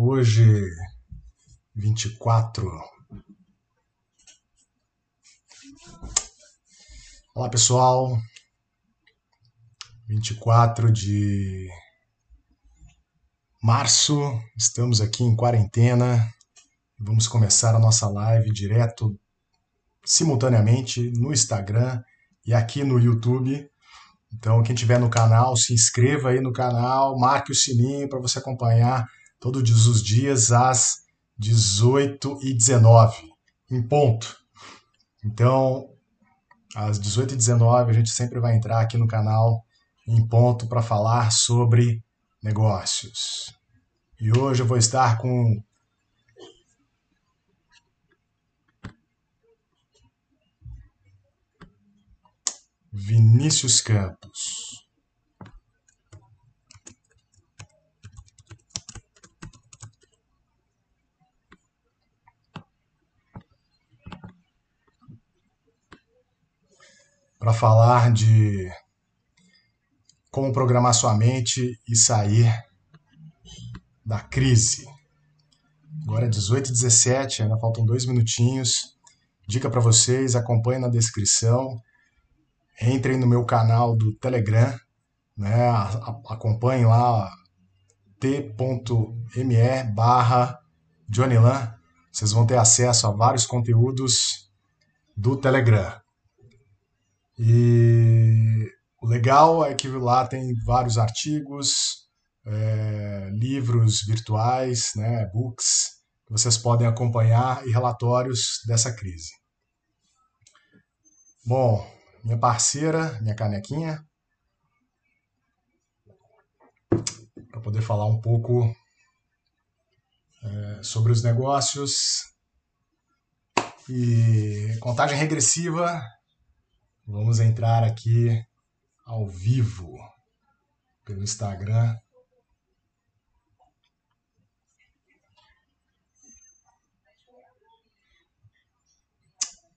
Hoje, 24. Olá, pessoal. 24 de março, estamos aqui em quarentena. Vamos começar a nossa live direto, simultaneamente, no Instagram e aqui no YouTube. Então, quem tiver no canal, se inscreva aí no canal, marque o sininho para você acompanhar todos os dias às 18h19, em ponto. Então, às 18h19 a gente sempre vai entrar aqui no canal em ponto para falar sobre negócios. E hoje eu vou estar com Vinícius Campos. Para falar de como programar sua mente e sair da crise. Agora é 18 e 17, ainda faltam dois minutinhos. Dica para vocês, acompanhem na descrição entrem no meu canal do Telegram, né? acompanhem lá t.me barra Johnnylan. Vocês vão ter acesso a vários conteúdos do Telegram. E o legal é que lá tem vários artigos, é, livros virtuais, né, books, que vocês podem acompanhar e relatórios dessa crise. Bom, minha parceira, minha canequinha, para poder falar um pouco é, sobre os negócios e contagem regressiva. Vamos entrar aqui ao vivo pelo Instagram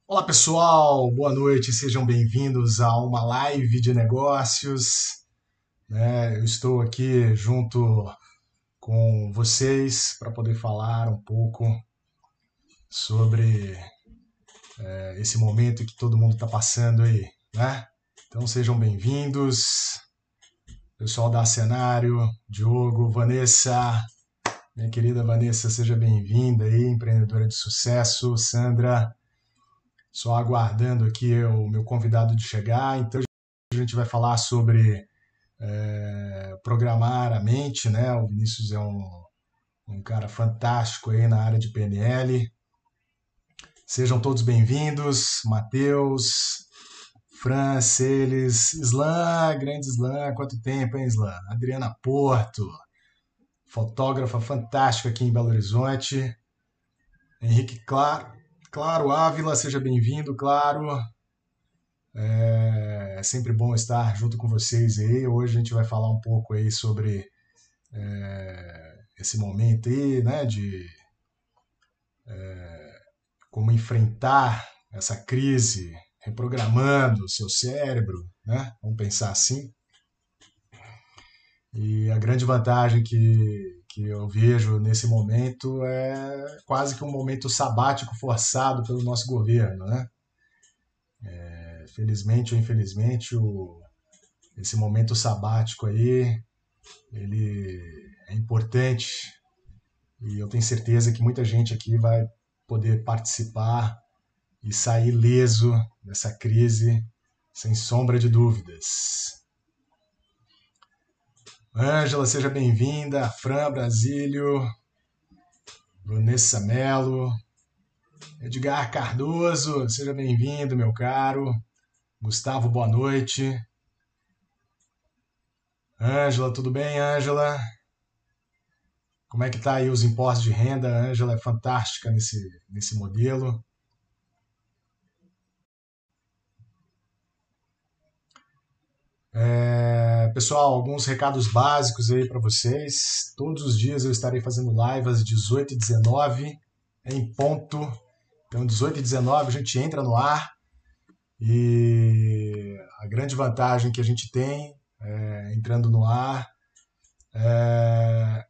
Olá pessoal, boa noite, sejam bem-vindos a uma live de negócios. Né? Eu estou aqui junto com vocês para poder falar um pouco sobre é, esse momento que todo mundo está passando aí. Né? Então sejam bem-vindos, pessoal da Cenário, Diogo, Vanessa, minha querida Vanessa, seja bem-vinda aí, empreendedora de sucesso, Sandra só aguardando aqui o meu convidado de chegar. Então a gente vai falar sobre é, programar a mente, né? O Vinícius é um, um cara fantástico aí na área de PNL. Sejam todos bem-vindos, Matheus, Fran, Celes, Islan, grande Islan, quanto tempo, hein, Islan? Adriana Porto, fotógrafa fantástica aqui em Belo Horizonte. Henrique Claro, Claro, Ávila, seja bem-vindo, claro. É, é sempre bom estar junto com vocês aí. Hoje a gente vai falar um pouco aí sobre é, esse momento aí, né, de é, como enfrentar essa crise, reprogramando o seu cérebro, né? Vamos pensar assim. E a grande vantagem que que eu vejo nesse momento é quase que um momento sabático forçado pelo nosso governo, né? É, felizmente ou infelizmente, o, esse momento sabático aí, ele é importante e eu tenho certeza que muita gente aqui vai poder participar e sair leso dessa crise, sem sombra de dúvidas. Ângela, seja bem-vinda. Fran Brasílio. Vanessa Melo. Edgar Cardoso, seja bem-vindo, meu caro. Gustavo, boa noite. Ângela, tudo bem, Ângela? Como é que tá aí os impostos de renda? A Ângela é fantástica nesse, nesse modelo. É, pessoal, alguns recados básicos aí para vocês. Todos os dias eu estarei fazendo live às 18 e 19 em ponto. Então, 18 e 19 a gente entra no ar e a grande vantagem que a gente tem é, entrando no ar é,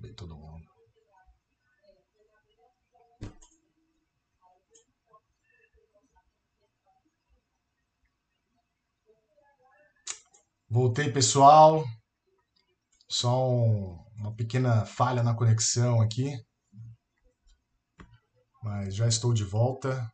Ver todo mundo. Voltei, pessoal. Só um, uma pequena falha na conexão aqui. Mas já estou de volta.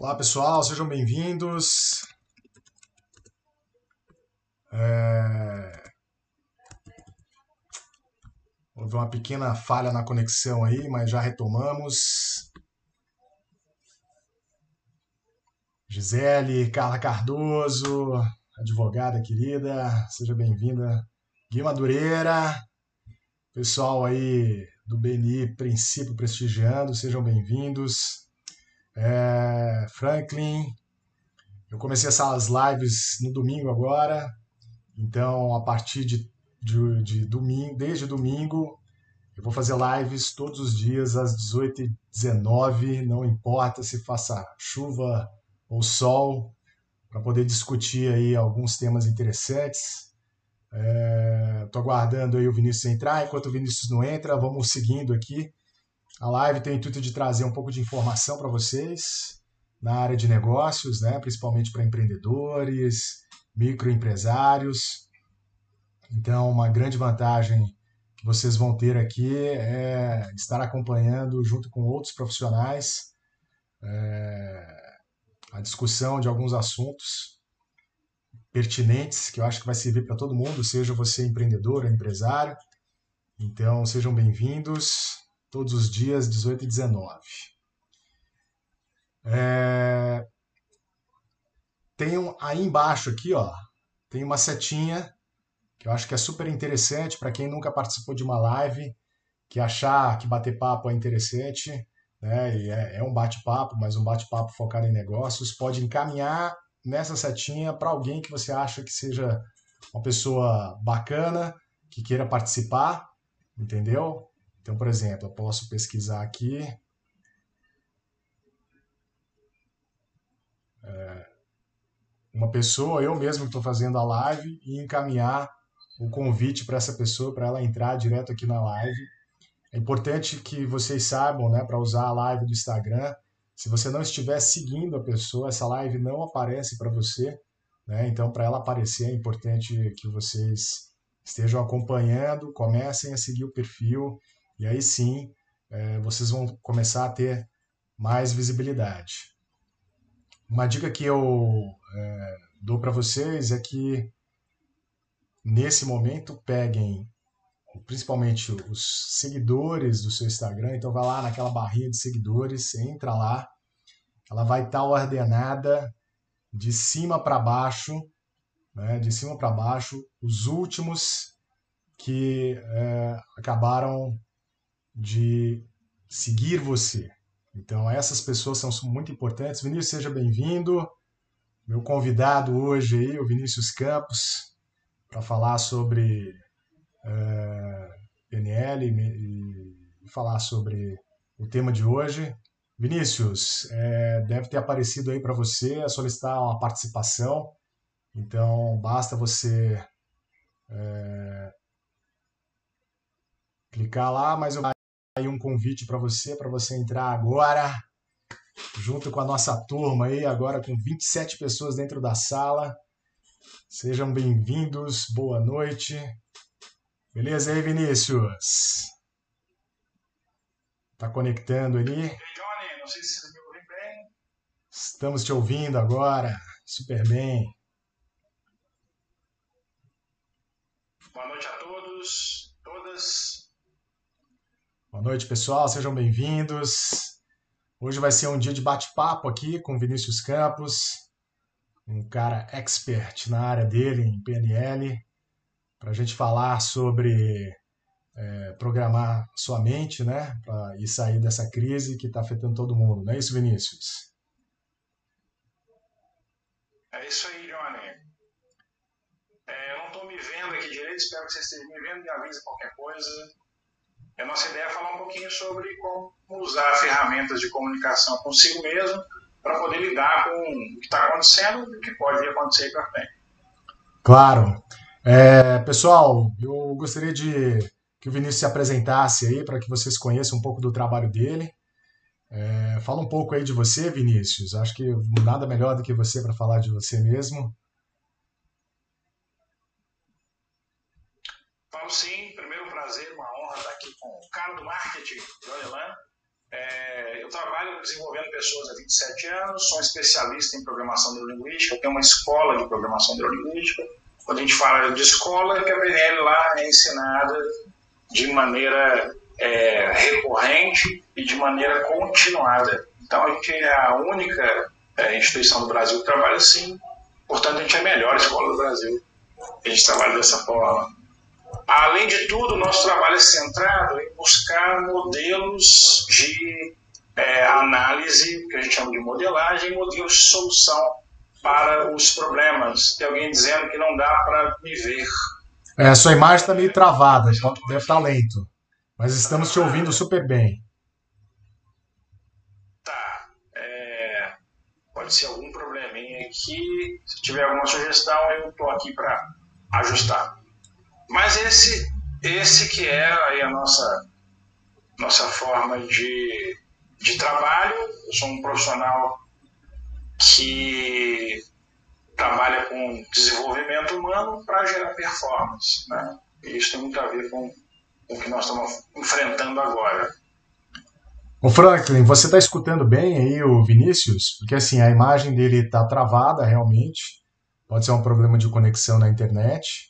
Olá pessoal, sejam bem-vindos. É... Houve uma pequena falha na conexão aí, mas já retomamos. Gisele, Carla Cardoso, advogada querida, seja bem-vinda. Gui Madureira, pessoal aí do BNI Princípio prestigiando, sejam bem-vindos é, Franklin. Eu comecei essas lives no domingo agora, então a partir de, de, de domingo, desde domingo, eu vou fazer lives todos os dias às 18h19, não importa se faça chuva ou sol, para poder discutir aí alguns temas interessantes. Estou é, aguardando aí o Vinícius entrar. Enquanto o Vinícius não entra, vamos seguindo aqui. A live tem o intuito de trazer um pouco de informação para vocês na área de negócios, né? principalmente para empreendedores, microempresários. Então, uma grande vantagem que vocês vão ter aqui é estar acompanhando, junto com outros profissionais, é, a discussão de alguns assuntos pertinentes, que eu acho que vai servir para todo mundo, seja você empreendedor ou empresário. Então, sejam bem-vindos todos os dias, 18 e 19. É... Tem um, aí embaixo aqui, ó, tem uma setinha que eu acho que é super interessante para quem nunca participou de uma live, que achar que bater papo é interessante, né? E é, é um bate-papo, mas um bate-papo focado em negócios, pode encaminhar nessa setinha para alguém que você acha que seja uma pessoa bacana, que queira participar, entendeu? Então, por exemplo, eu posso pesquisar aqui. É, uma pessoa, eu mesmo estou fazendo a live, e encaminhar o convite para essa pessoa, para ela entrar direto aqui na live. É importante que vocês saibam, né, para usar a live do Instagram, se você não estiver seguindo a pessoa, essa live não aparece para você. Né? Então, para ela aparecer, é importante que vocês estejam acompanhando, comecem a seguir o perfil e aí sim é, vocês vão começar a ter mais visibilidade. Uma dica que eu é, dou para vocês é que nesse momento peguem principalmente os seguidores do seu Instagram, então vai lá naquela barrinha de seguidores, entra lá, ela vai estar tá ordenada de cima para baixo, né, de cima para baixo, os últimos que é, acabaram de seguir você. Então, essas pessoas são muito importantes. Vinícius, seja bem-vindo. Meu convidado hoje aí, o Vinícius Campos, para falar sobre uh, eh, PNL e, falar sobre o tema de hoje. Vinícius, é, deve ter aparecido aí para você a solicitar uma participação. Então, basta você é, clicar lá, mas eu aí um convite para você, para você entrar agora, junto com a nossa turma aí, agora com 27 pessoas dentro da sala. Sejam bem-vindos, boa noite. Beleza aí, Vinícius? Tá conectando ali? Ei, Johnny, não sei se você me ouve bem. Estamos te ouvindo agora, super bem. Boa noite a todos, todas. Boa noite, pessoal, sejam bem-vindos. Hoje vai ser um dia de bate-papo aqui com Vinícius Campos, um cara expert na área dele, em PNL, para a gente falar sobre é, programar sua mente, né, para ir sair dessa crise que está afetando todo mundo. Não é isso, Vinícius? É isso aí, Johnny. É, eu não estou me vendo aqui direito, espero que vocês estejam me vendo, me avise qualquer coisa. A nossa ideia é falar um pouquinho sobre como usar ferramentas de comunicação consigo mesmo para poder lidar com o que está acontecendo e o que pode acontecer para frente. Claro. É, pessoal, eu gostaria de que o Vinícius se apresentasse aí para que vocês conheçam um pouco do trabalho dele. É, fala um pouco aí de você, Vinícius. Acho que nada melhor do que você para falar de você mesmo. Falo sim. Primeiro, um prazer, uma honra estar aqui com o cara É, eu trabalho desenvolvendo pessoas há 27 anos, sou um especialista em programação neurolinguística, tenho uma escola de programação neurolinguística. Quando a gente fala de escola, é que a PNL lá é ensinada de maneira é, recorrente e de maneira continuada. Então a gente é a única é, instituição do Brasil que trabalha assim, portanto a gente é a melhor escola do Brasil. A gente trabalha dessa forma. Além de tudo, o nosso trabalho é centrado em buscar modelos de é, análise, que a gente chama de modelagem, modelos de solução para os problemas. Tem alguém dizendo que não dá para me ver. É, a sua imagem está meio travada, então deve estar lento. Mas estamos te ouvindo super bem. Tá. É, pode ser algum probleminha aqui. Se tiver alguma sugestão, eu estou aqui para ajustar. Mas esse, esse que é a nossa, nossa forma de, de trabalho. Eu sou um profissional que trabalha com desenvolvimento humano para gerar performance. Né? E isso tem muito a ver com, com o que nós estamos enfrentando agora. O Franklin, você está escutando bem aí o Vinícius? Porque assim, a imagem dele está travada realmente. Pode ser um problema de conexão na internet.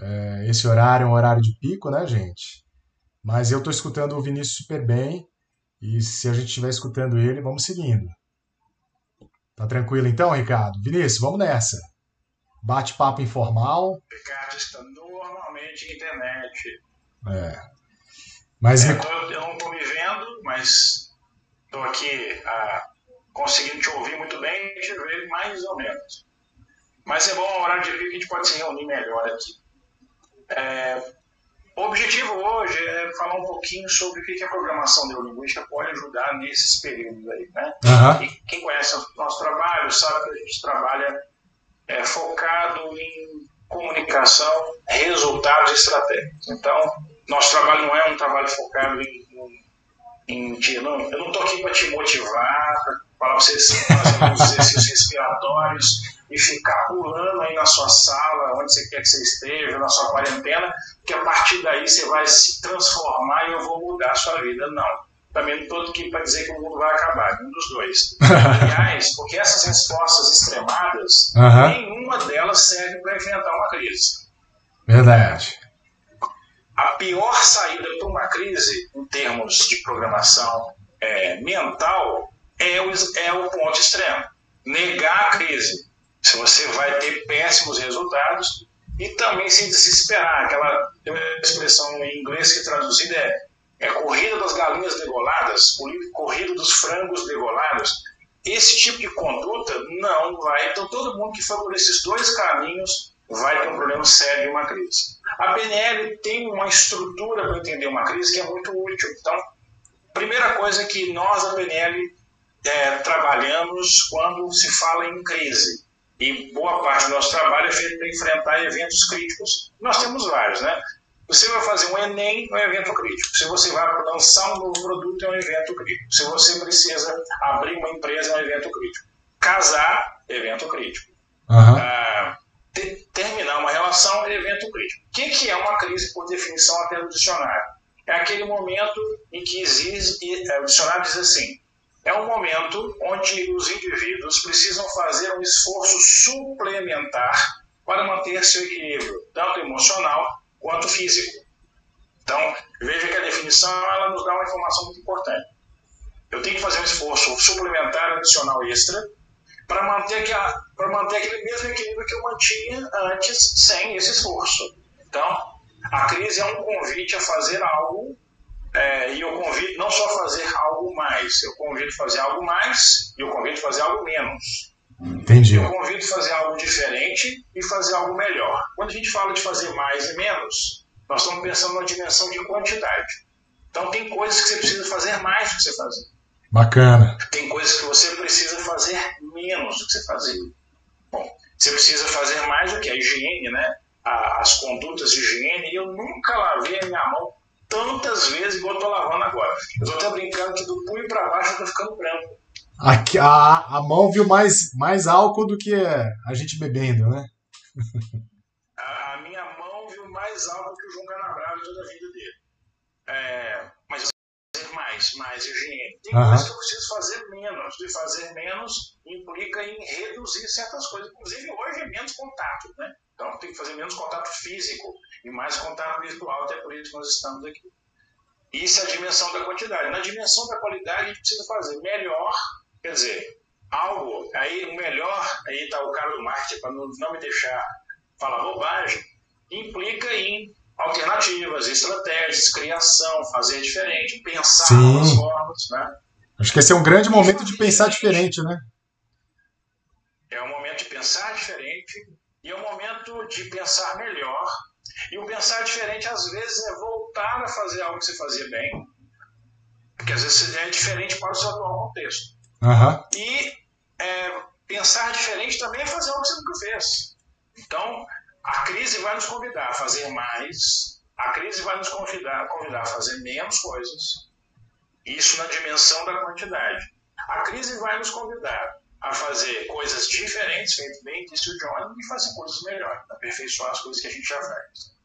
É, esse horário é um horário de pico, né, gente? Mas eu estou escutando o Vinícius super bem. E se a gente estiver escutando ele, vamos seguindo. Tá tranquilo então, Ricardo? Vinícius, vamos nessa. Bate-papo informal. Ricardo está normalmente na internet. É. Mas é, eu, não estou me vendo, mas estou aqui ah, conseguindo te ouvir muito bem e te ver mais ou menos. Mas é bom, a horário de pico, a gente pode se reunir melhor aqui. É, o objetivo hoje é falar um pouquinho sobre o que a programação neurolinguística pode ajudar nesses períodos aí, né? Uhum. E quem conhece o nosso trabalho sabe que a gente trabalha é, focado em comunicação, resultados e estratégias. Então, nosso trabalho não é um trabalho focado em, em, em não, eu não estou aqui para te motivar, para falar para vocês fazer os exercícios respiratórios, e ficar pulando aí na sua sala, onde você quer que você esteja, na sua quarentena, que a partir daí você vai se transformar e eu vou mudar a sua vida. Não. Também não estou aqui para dizer que o mundo vai acabar, um dos dois. Aliás, porque essas respostas extremadas, uhum. nenhuma delas serve para enfrentar uma crise. Verdade. A pior saída para uma crise, em termos de programação é, mental, é o, é o ponto extremo. Negar a crise se você vai ter péssimos resultados e também se desesperar. Aquela expressão em inglês que traduzida é, é corrida das galinhas degoladas, corrida dos frangos degolados. Esse tipo de conduta não vai. Então, todo mundo que for por esses dois caminhos vai ter um problema sério de uma crise. A PNL tem uma estrutura para entender uma crise que é muito útil. Então, primeira coisa que nós, a PNL, é, trabalhamos quando se fala em crise e boa parte do nosso trabalho é feito para enfrentar eventos críticos. Nós temos vários, né? Você vai fazer um Enem, é um evento crítico. Se você vai lançar um novo produto, é um evento crítico. Se você precisa abrir uma empresa, é um evento crítico. Casar, evento crítico. Uhum. Ah, ter, terminar uma relação, é evento crítico. O que, que é uma crise, por definição, até do dicionário? É aquele momento em que existe, é, o dicionário diz assim, é um momento onde os indivíduos precisam fazer um esforço suplementar para manter seu equilíbrio, tanto emocional quanto físico. Então, veja que a definição ela nos dá uma informação muito importante. Eu tenho que fazer um esforço suplementar, adicional, extra, para manter, manter aquele mesmo equilíbrio que eu mantinha antes sem esse esforço. Então, A crise é um convite a fazer algo, é, e eu convido não só a fazer algo mais, eu convido a fazer algo mais e eu convido a fazer algo menos. Entendi. Eu convido a fazer algo diferente e fazer algo melhor. Quando a gente fala de fazer mais e menos, nós estamos pensando na dimensão de quantidade. Então, tem coisas que você precisa fazer mais do que você fazer. Bacana. Tem coisas que você precisa fazer menos do que você fazia. Bom, você precisa fazer mais do que a higiene, né? As condutas de higiene. E eu nunca lavei a minha mão tantas vezes igual eu estou lavando agora. Eu estou até brincando que do punho para baixo eu estou ficando branco. Aqui, a, a mão viu mais, mais álcool do que a gente bebendo, né? a, a minha mão viu mais álcool que o João Canabrava toda a vida dele. É, mas eu fazer mais, mais higiene. Tem uhum. coisas que eu preciso fazer menos. De fazer menos implica em reduzir certas coisas. Inclusive, hoje é menos contato, né? Então, tem que fazer menos contato físico e mais contato virtual, até por isso que nós estamos aqui. Isso é a dimensão da quantidade. Na dimensão da qualidade, a gente precisa fazer melhor, quer dizer, algo, aí o melhor, aí está o cara do marketing, para não, não me deixar falar bobagem, implica em alternativas, estratégias, criação, fazer diferente, pensar Sim. novas formas, né? Acho que esse é um grande momento de pensar diferente, né? É um momento de pensar diferente e é um momento de pensar melhor. E o pensar diferente, às vezes, é voltar a fazer algo que você fazia bem, porque às vezes é diferente para o seu atual contexto. Uhum. E é, pensar diferente também é fazer algo que você nunca fez. Então, a crise vai nos convidar a fazer mais, a crise vai nos convidar, convidar a fazer menos coisas, isso na dimensão da quantidade. A crise vai nos convidar a fazer coisas diferentes, feito bem, disse o John, e fazer coisas melhores, aperfeiçoar as coisas que a gente já faz.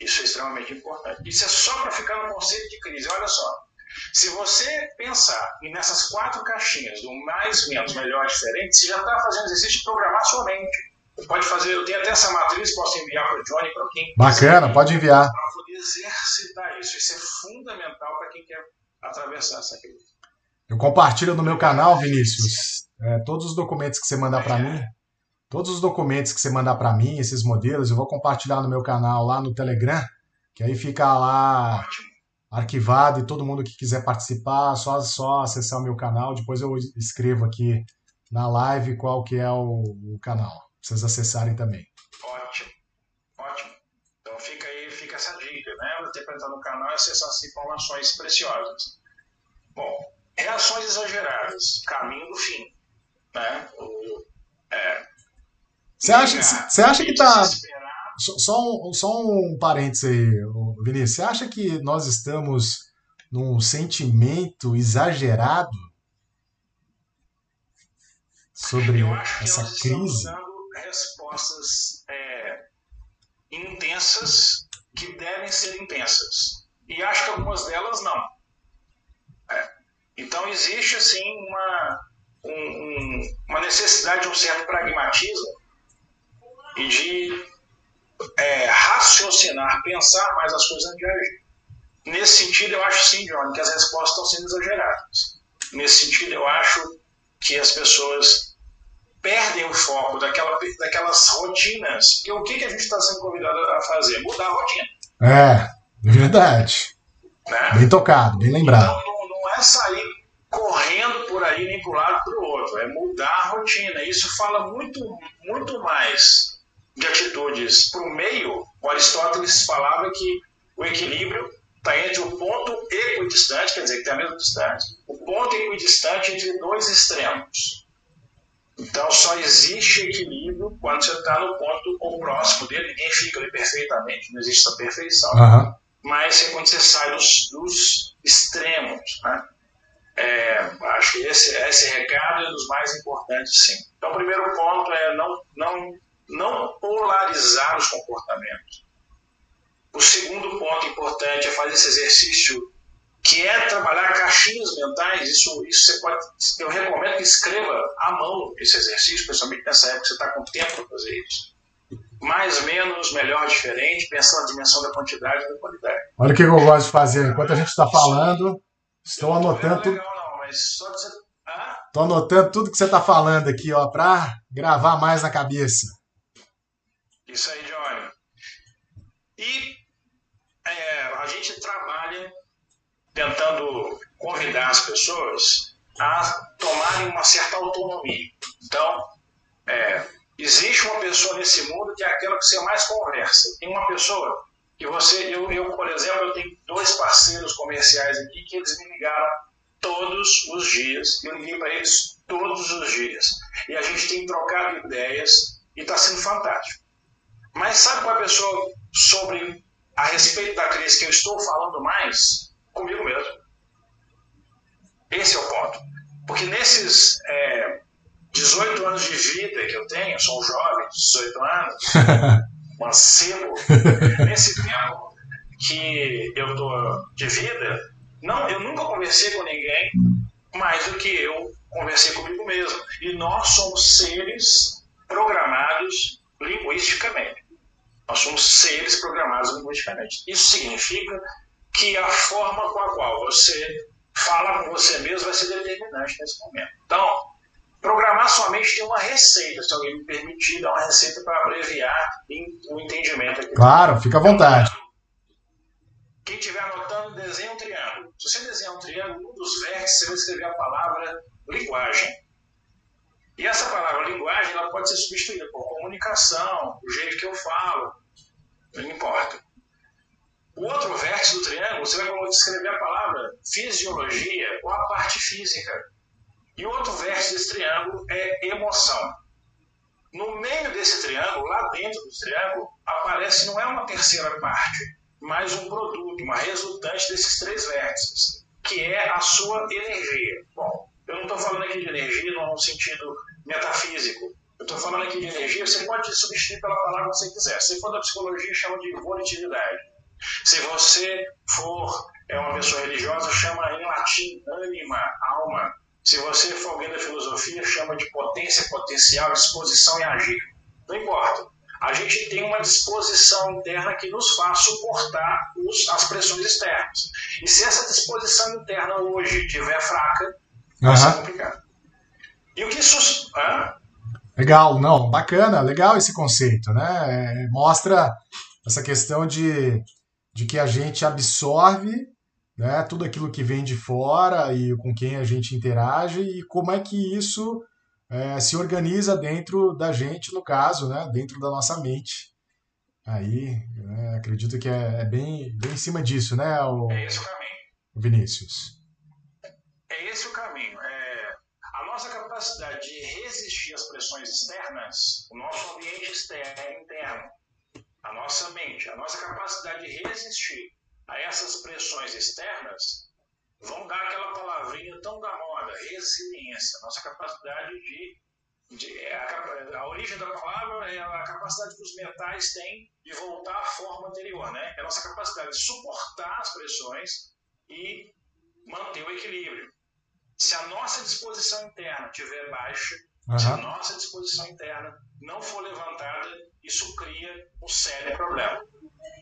Isso é extremamente importante. Isso é só para ficar no conceito de crise. Olha só, se você pensar nessas quatro caixinhas do mais, menos, melhor, diferente, você já está fazendo exercício de programar sua mente pode fazer, eu tenho até essa matriz, posso enviar para o Johnny, para quem Bacana, quiser, pode enviar. Para poder exercitar isso. Isso é fundamental para quem quer atravessar essa crise. Eu compartilho no meu canal, Vinícius, é, todos os documentos que você mandar para mim. Todos os documentos que você mandar para mim, esses modelos, eu vou compartilhar no meu canal lá no Telegram, que aí fica lá arquivado e todo mundo que quiser participar, só só acessar o meu canal. Depois eu escrevo aqui na live qual que é o, o canal vocês acessarem também. Ótimo, ótimo. Então fica aí, fica essa dica, né? Você entrar no canal e acessar essas informações preciosas. Bom, reações exageradas, caminho do fim, né? É, você acha, você acha que está só um, só um parênteses aí, Vinícius. Você acha que nós estamos num sentimento exagerado sobre essa crise? respostas é, intensas que devem ser intensas. E acho que algumas delas não. Então existe assim uma, um, uma necessidade de um certo pragmatismo e de é, raciocinar, pensar mais as coisas antes de agir. Nesse sentido, eu acho sim, Johnny, que as respostas estão sendo exageradas. Nesse sentido, eu acho que as pessoas perdem o foco daquela, daquelas rotinas. Porque o que, que a gente está sendo convidado a fazer? Mudar a rotina. É, verdade. Né? Bem tocado, bem lembrado. É sair correndo por aí nem para um lado para o outro, é mudar a rotina. Isso fala muito, muito mais de atitudes para o meio. O Aristóteles falava que o equilíbrio está entre o ponto equidistante, quer dizer, que tem a mesma distância, o ponto equidistante entre dois extremos. Então só existe equilíbrio quando você está no ponto ou próximo dele, ninguém fica ali perfeitamente, não existe essa perfeição. Uhum. Mas é quando você sai dos, dos extremos. Né? É, acho que esse, esse recado é dos mais importantes, sim. Então, o primeiro ponto é não, não, não polarizar os comportamentos. O segundo ponto importante é fazer esse exercício que é trabalhar caixinhas mentais. Isso, isso você pode, eu recomendo que escreva à mão esse exercício, principalmente nessa época que você está com tempo para fazer isso. Mais, menos, melhor, diferente, pensando na dimensão da quantidade e da qualidade. Olha o que eu gosto de fazer. Enquanto a gente está falando, estou anotando. De você... Estou anotando tudo que você está falando aqui, ó, para gravar mais na cabeça. Isso aí, Johnny. E é, a gente trabalha tentando convidar as pessoas a tomarem uma certa autonomia. Então, é, existe uma pessoa nesse mundo que é aquela que você mais conversa. Tem uma pessoa que você, eu, eu por exemplo, eu tenho dois parceiros comerciais aqui que eles me ligaram todos os dias. Eu liguei para eles todos os dias. E a gente tem trocado ideias e está sendo fantástico. Mas sabe qual é a pessoa sobre a respeito da crise que eu estou falando mais? Comigo mesmo. Esse é o ponto. Porque nesses é, 18 anos de vida que eu tenho, sou um jovem, 18 anos, mancebo, nesse tempo que eu tô de vida, não, eu nunca conversei com ninguém mais do que eu conversei comigo mesmo. E nós somos seres programados linguisticamente. Nós somos seres programados linguisticamente. Isso significa que a forma com a qual você fala com você mesmo vai ser determinante nesse momento. Então, programar sua mente tem uma receita, se alguém me permitir, dar uma receita para abreviar o entendimento aqui. Claro, fica à vontade. Quem estiver anotando, desenha um triângulo. Se você desenhar um triângulo, um dos vértices você vai escrever a palavra linguagem. E essa palavra linguagem ela pode ser substituída por comunicação, o jeito que eu falo, não importa. O outro vértice do triângulo, você vai escrever a palavra fisiologia ou a parte física. E o outro vértice desse triângulo é emoção. No meio desse triângulo, lá dentro do triângulo, aparece não é uma terceira parte, mas um produto, uma resultante desses três vértices, que é a sua energia. Bom, eu não estou falando aqui de energia no sentido metafísico. Eu estou falando aqui de energia, você pode substituir pela palavra que você quiser. Se for da psicologia, chama de volatilidade. Se você for é uma pessoa religiosa, chama em latim ânima, alma. Se você for alguém da filosofia, chama de potência, potencial, disposição e agir. Não importa. A gente tem uma disposição interna que nos faz suportar os, as pressões externas. E se essa disposição interna hoje estiver fraca, vai ser complicado. E o que isso. Legal, não, bacana, legal esse conceito, né? É, mostra essa questão de, de que a gente absorve né, tudo aquilo que vem de fora e com quem a gente interage e como é que isso é, se organiza dentro da gente, no caso, né, dentro da nossa mente. Aí, né, acredito que é, é, bem, bem em cima disso, né, o, é esse o caminho. Vinícius? É esse o caminho. É, a nossa capacidade de resistir às pressões externas, o nosso ambiente externo, interno, a nossa mente, a nossa capacidade de resistir a essas pressões externas vão dar aquela palavrinha tão da moda, resiliência, nossa capacidade de. de é a, a, origem da palavra é a capacidade que os metais têm de voltar à forma anterior, né? É a nossa capacidade de suportar as pressões e manter o equilíbrio. Se a nossa disposição interna estiver baixa, uhum. se a nossa disposição interna não for levantada, isso cria um sério problema.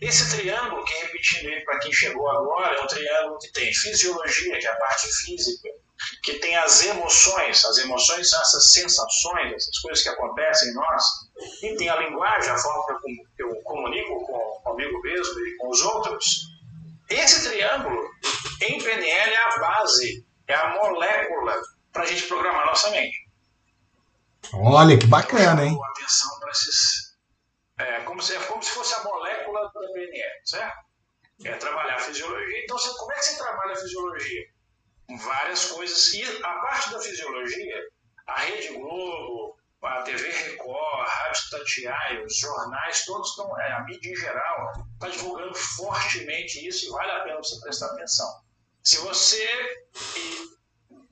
Esse triângulo, que repetindo ele para quem chegou agora, é um triângulo que tem fisiologia, que é a parte física, que tem as emoções, as emoções são essas sensações, essas coisas que acontecem em nós, e tem a linguagem, a forma que eu comunico com, comigo mesmo e com os outros. Esse triângulo, em PNL, é a base, é a molécula para a gente programar nossa mente. Olha que bacana, hein? Atenção para esses é como se, como se fosse a molécula da PNL, certo? É trabalhar a fisiologia. Então, você, como é que você trabalha a fisiologia? Várias coisas. E a parte da fisiologia, a Rede Globo, a TV Record, a Rádio Tatiaia, os jornais, todos estão, é, a mídia em geral, está divulgando fortemente isso e vale a pena você prestar atenção. Se você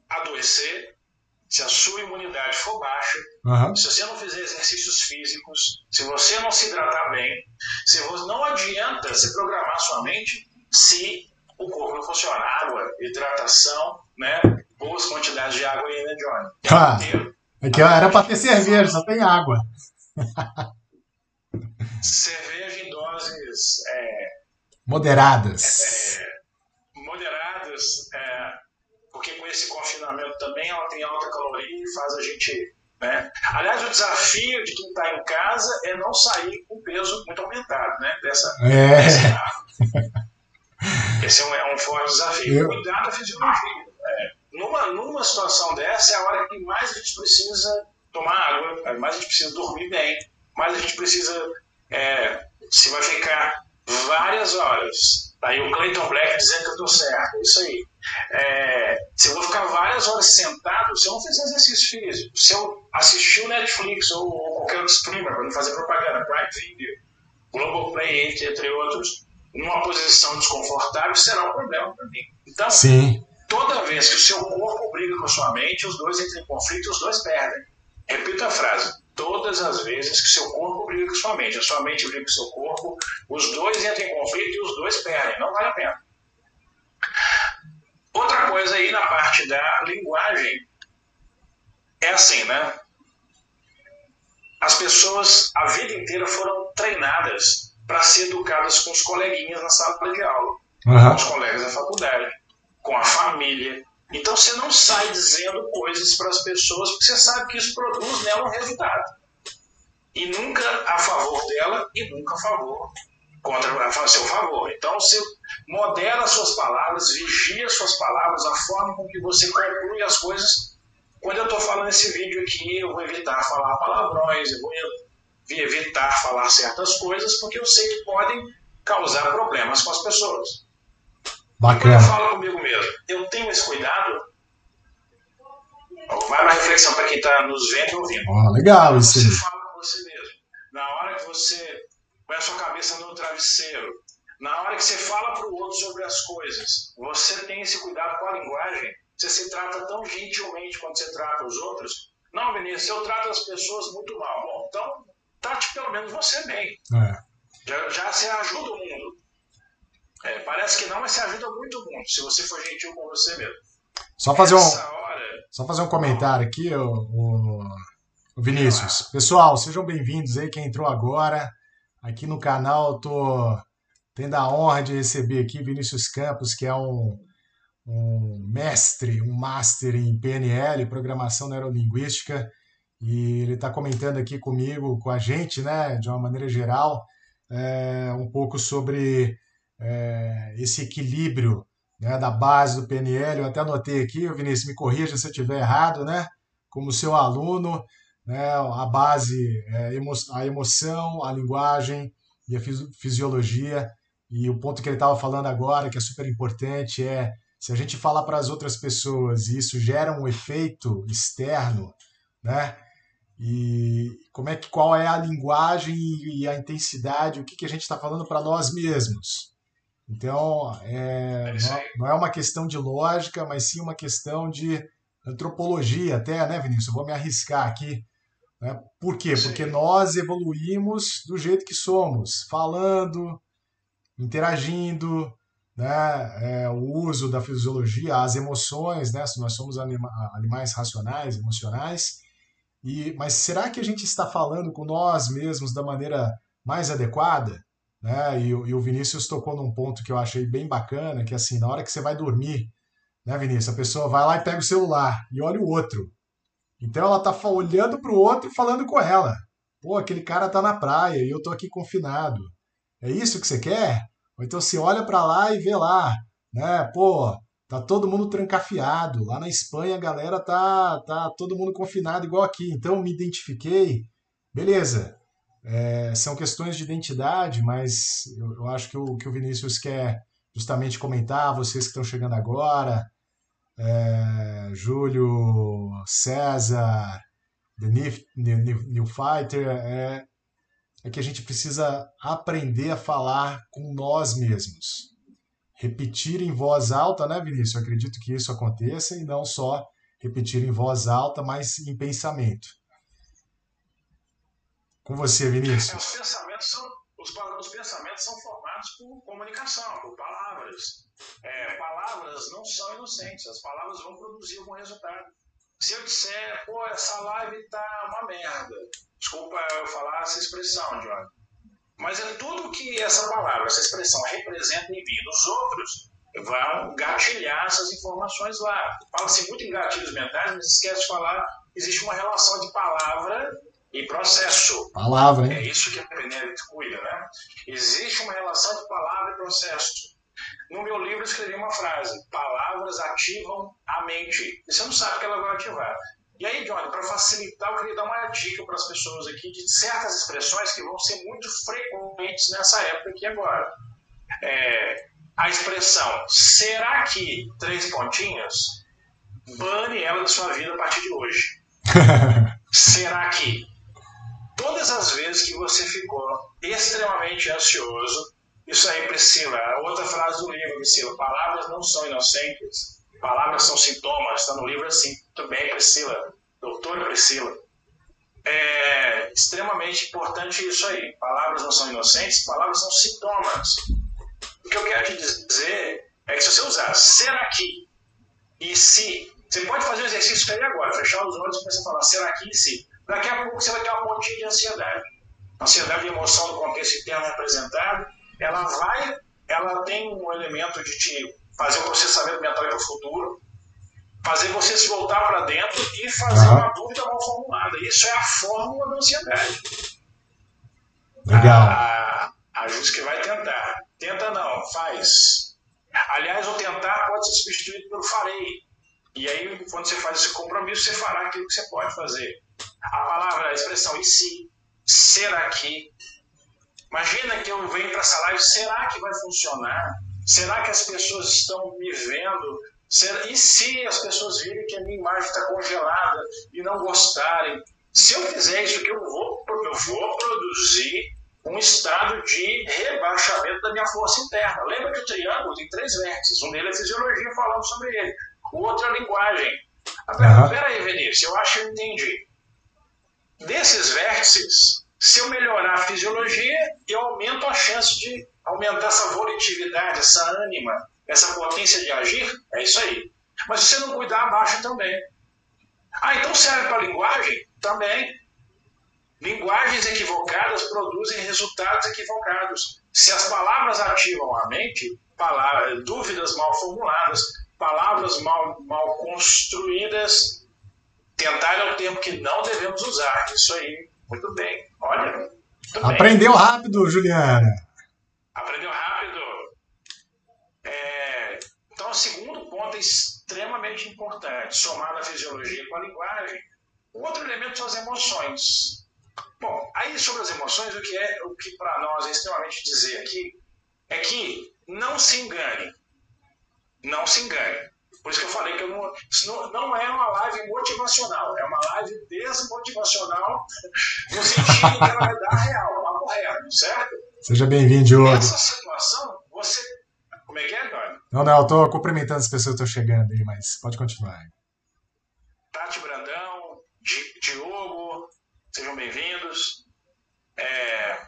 adoecer, se a sua imunidade for baixa, uhum. se você não fizer exercícios físicos, se você não se hidratar bem, se você, não adianta se programar sua mente se o corpo não funciona. Água, hidratação, né? boas quantidades de água aí, né, Johnny? Ah, aqui, era para ter cerveja, só tem água. cerveja em doses é, moderadas. É, moderadas, é, porque com esse confinamento também ela tem alta caloria e faz a gente. Né? Aliás, o desafio de quem está em casa é não sair com peso muito aumentado, né? Dessa, é. Esse é um, é um forte desafio. Eu... Cuidar da fisiologia. É, numa, numa situação dessa é a hora que mais a gente precisa tomar água, mais a gente precisa dormir bem, mais a gente precisa. É, se vai ficar várias horas. Aí o Clayton Black dizendo que eu estou certo. Isso aí. É, se eu vou ficar várias horas sentado, se eu não fizer exercício físico, se eu assistir o Netflix ou, ou qualquer outro streamer para não fazer propaganda, Prime Video, Globoplay, entre, entre outros, numa posição desconfortável, será um problema para mim. Então, Sim. toda vez que o seu corpo briga com a sua mente, os dois entram em conflito, os dois perdem. Repita a frase. Todas as vezes que seu corpo briga com sua mente, a sua mente briga com seu corpo, os dois entram em conflito e os dois perdem. Não vale a pena. Outra coisa aí na parte da linguagem é assim, né? As pessoas a vida inteira foram treinadas para ser educadas com os coleguinhas na sala de aula, uhum. com os colegas da faculdade, com a família. Então você não sai dizendo coisas para as pessoas porque você sabe que isso produz nela um resultado. E nunca a favor dela e nunca a favor contra a seu favor. Então você modera suas palavras, vigia suas palavras, a forma com que você conclui as coisas. Quando eu estou falando esse vídeo aqui, eu vou evitar falar palavrões, eu vou evitar falar certas coisas, porque eu sei que podem causar problemas com as pessoas. Bacana. quando eu falo comigo mesmo, eu tenho esse cuidado. Vai uma reflexão para quem está nos vendo e ouvindo. Legal isso. Você fala com você mesmo. Na hora que você põe a sua cabeça no travesseiro, na hora que você fala para o outro sobre as coisas, você tem esse cuidado com a linguagem, você se trata tão gentilmente quando você trata os outros. Não, Vinícius, eu trato as pessoas muito mal. Bom, então trate pelo menos você bem. É. Já, já você ajuda o mundo. É, parece que não, mas você ajuda muito o mundo, se você for gentil com você mesmo. Só fazer um, hora... só fazer um comentário aqui, o, o, o Vinícius. Pessoal, sejam bem-vindos aí, quem entrou agora. Aqui no canal, tô tendo a honra de receber aqui Vinícius Campos, que é um, um mestre, um master em PNL, Programação Neurolinguística, e ele está comentando aqui comigo, com a gente, né, de uma maneira geral, é, um pouco sobre é, esse equilíbrio né, da base do PNL. Eu até anotei aqui, Vinícius, me corrija se eu estiver errado, né? Como seu aluno, né, a base, é, a emoção, a linguagem e a fisiologia e o ponto que ele estava falando agora, que é super importante, é se a gente falar para as outras pessoas e isso gera um efeito externo, né? E como é que qual é a linguagem e a intensidade, o que, que a gente está falando para nós mesmos? Então, é, não, não, é uma questão de lógica, mas sim uma questão de antropologia, até, né, Vinícius? Eu vou me arriscar aqui. Né? Por quê? Porque nós evoluímos do jeito que somos, falando, interagindo, né, é, o uso da fisiologia, as emoções, né, nós somos anima animais racionais, emocionais, e, mas será que a gente está falando com nós mesmos da maneira mais adequada? Né? E, e o Vinícius tocou num ponto que eu achei bem bacana, que assim, na hora que você vai dormir, né, Vinícius, a pessoa vai lá e pega o celular e olha o outro. Então ela tá olhando para o outro e falando com ela. Pô, aquele cara tá na praia e eu tô aqui confinado. É isso que você quer? Ou então você olha para lá e vê lá, né? Pô, tá todo mundo trancafiado. Lá na Espanha a galera tá, tá todo mundo confinado igual aqui. Então me identifiquei. Beleza. É, são questões de identidade, mas eu, eu, acho que o que o Vinícius quer justamente comentar, vocês que estão chegando agora, é, Júlio, César, The New, New, Fighter, é, é que a gente precisa aprender a falar com nós mesmos. Repetir em voz alta, né, Vinícius? Eu acredito que isso aconteça e não só repetir em voz alta, mas em pensamento. Com você, Vinícius. É, os, pensamentos são, os, os, pensamentos são formados por comunicação, por palavras. É, palavras não são inocentes, as palavras vão produzir algum resultado. Se eu disser, pô, essa live tá uma merda, Desculpa eu falar essa expressão, John. Mas é tudo que essa palavra, essa expressão representa em mim dos outros, vão gatilhar essas informações lá. Fala-se muito em gatilhos mentais, mas esquece de falar existe uma relação de palavra e processo. Palavra, hein? É isso que a PNL cuida, né? Existe uma relação de palavra e processo. No meu livro eu escrevi uma frase: palavras ativam a mente. E você não sabe que ela vai ativar. E aí, Johnny, para facilitar, eu queria dar uma dica para as pessoas aqui de certas expressões que vão ser muito frequentes nessa época aqui agora. É, a expressão será que três pontinhos bane ela da sua vida a partir de hoje. será que todas as vezes que você ficou extremamente ansioso, isso aí, Priscila, outra frase do livro, Priscila, palavras não são inocentes, palavras são sintomas, está no livro assim. Bem, Priscila, doutora Priscila. É extremamente importante isso aí. Palavras não são inocentes, palavras são sintomas. O que eu quero te dizer é que se você usar será que e se, você pode fazer o exercício aí agora, fechar os olhos e começar a falar será que e se. Daqui a pouco você vai ter uma pontinha de ansiedade. Ansiedade e emoção do contexto interno representado, ela vai, ela tem um elemento de te fazer um processamento mental para o futuro, fazer você se voltar para dentro e fazer uhum. uma dúvida mal formulada. Isso é a fórmula da ansiedade. Legal. A, a que vai tentar. Tenta não, faz. Aliás, o tentar pode ser substituído pelo farei. E aí, quando você faz esse compromisso, você fará aquilo que você pode fazer. A palavra, a expressão e se, será que. Imagina que eu venho para essa live, será que vai funcionar? Será que as pessoas estão me vendo? Será, e se as pessoas virem que a minha imagem está congelada e não gostarem? Se eu fizer isso, que eu vou, eu vou produzir um estado de rebaixamento da minha força interna. Lembra que o triângulo tem três vértices. Um deles é fisiologia, falando sobre ele. O outro é a linguagem. Ah, uhum. pera aí, Vinícius, eu acho que eu entendi. Desses vértices, se eu melhorar a fisiologia, eu aumento a chance de aumentar essa volitividade, essa ânima, essa potência de agir, é isso aí. Mas se você não cuidar, abaixa também. Ah, então serve para linguagem? Também. Linguagens equivocadas produzem resultados equivocados. Se as palavras ativam a mente, palavras, dúvidas mal formuladas, palavras mal, mal construídas, tentar é o termo que não devemos usar. Isso aí, muito bem. Olha. Muito Aprendeu bem. rápido, Juliana. Aprendeu rápido. É, então, o segundo ponto é extremamente importante, somar a fisiologia com a linguagem. O outro elemento são as emoções. Bom, aí sobre as emoções, o que é o que para nós é extremamente dizer aqui é que não se engane. Não se engane. Por isso que eu falei que eu não, não, não é uma live motivacional, é uma live desmotivacional no sentido que ela vai dar real, papo reto, certo? Seja bem-vindo, Diogo. Nessa situação, você. Como é que é, Dói? Não, não, eu tô cumprimentando as pessoas que estão chegando aí, mas pode continuar. Tati Brandão, Diogo, sejam bem-vindos. É...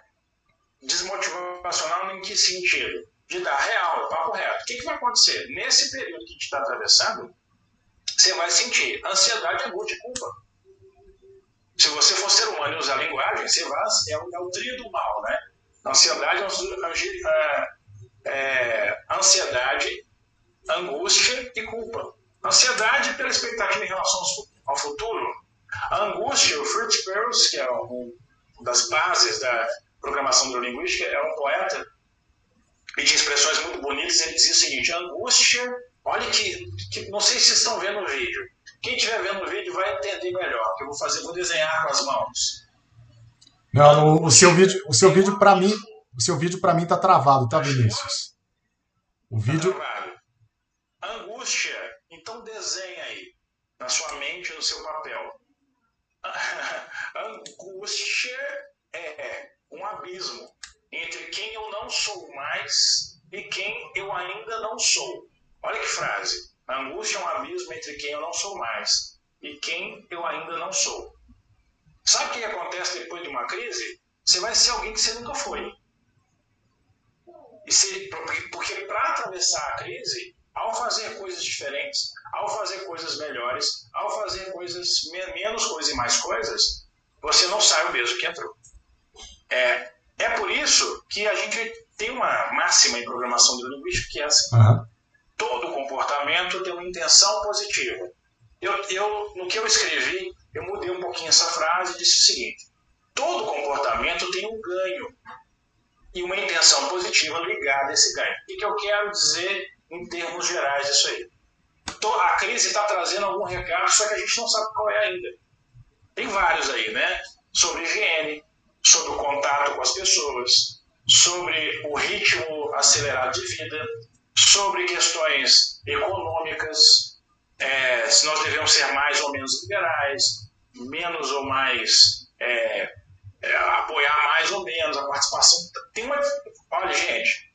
Desmotivacional em que sentido? De dar real, papo reto. O que, que vai acontecer? Nesse período que a gente está atravessando, você vai sentir ansiedade, angústia e culpa. Se você for ser humano e usar linguagem, você vai, é, o, é o trio do mal, né? Ansiedade, é, é, ansiedade, angústia e culpa. Ansiedade pela expectativa em relação ao futuro. A angústia, o Fritz Perls, que é uma das bases da programação neurolinguística, é um poeta e de expressões muito bonitas. Ele dizia o seguinte: angústia, olha que, que não sei se vocês estão vendo o vídeo. Quem estiver vendo o vídeo vai entender melhor, que eu vou fazer, vou desenhar com as mãos. Não, o, o seu vídeo, o seu vídeo para mim, o seu vídeo para mim tá travado, tá, Vinícius? O vídeo. Tá. Angústia. Então desenha aí na sua mente, no seu papel. Angústia é um abismo entre quem eu não sou mais e quem eu ainda não sou. Olha que frase. angústia é um abismo entre quem eu não sou mais e quem eu ainda não sou. Sabe o que acontece depois de uma crise? Você vai ser alguém que você nunca foi. Se, porque para atravessar a crise, ao fazer coisas diferentes, ao fazer coisas melhores, ao fazer coisas menos coisas e mais coisas, você não sai o mesmo que entrou. É, é por isso que a gente tem uma máxima em programação neurolinguística que é assim: uhum. todo comportamento tem uma intenção positiva. Eu, eu, no que eu escrevi, eu mudei um pouquinho essa frase e disse o seguinte: todo comportamento tem um ganho. e uma intenção positiva ligada a esse ganho. O que eu quero dizer em termos gerais disso aí? A crise está trazendo algum recado, só que a gente não sabe qual é ainda. Tem vários aí, né? Sobre higiene, sobre o contato com as pessoas, sobre o ritmo acelerado de vida, sobre questões econômicas, é, se nós devemos ser mais ou menos liberais, menos ou mais é, é, apoiar mais ou menos a participação. Tem uma, olha, gente,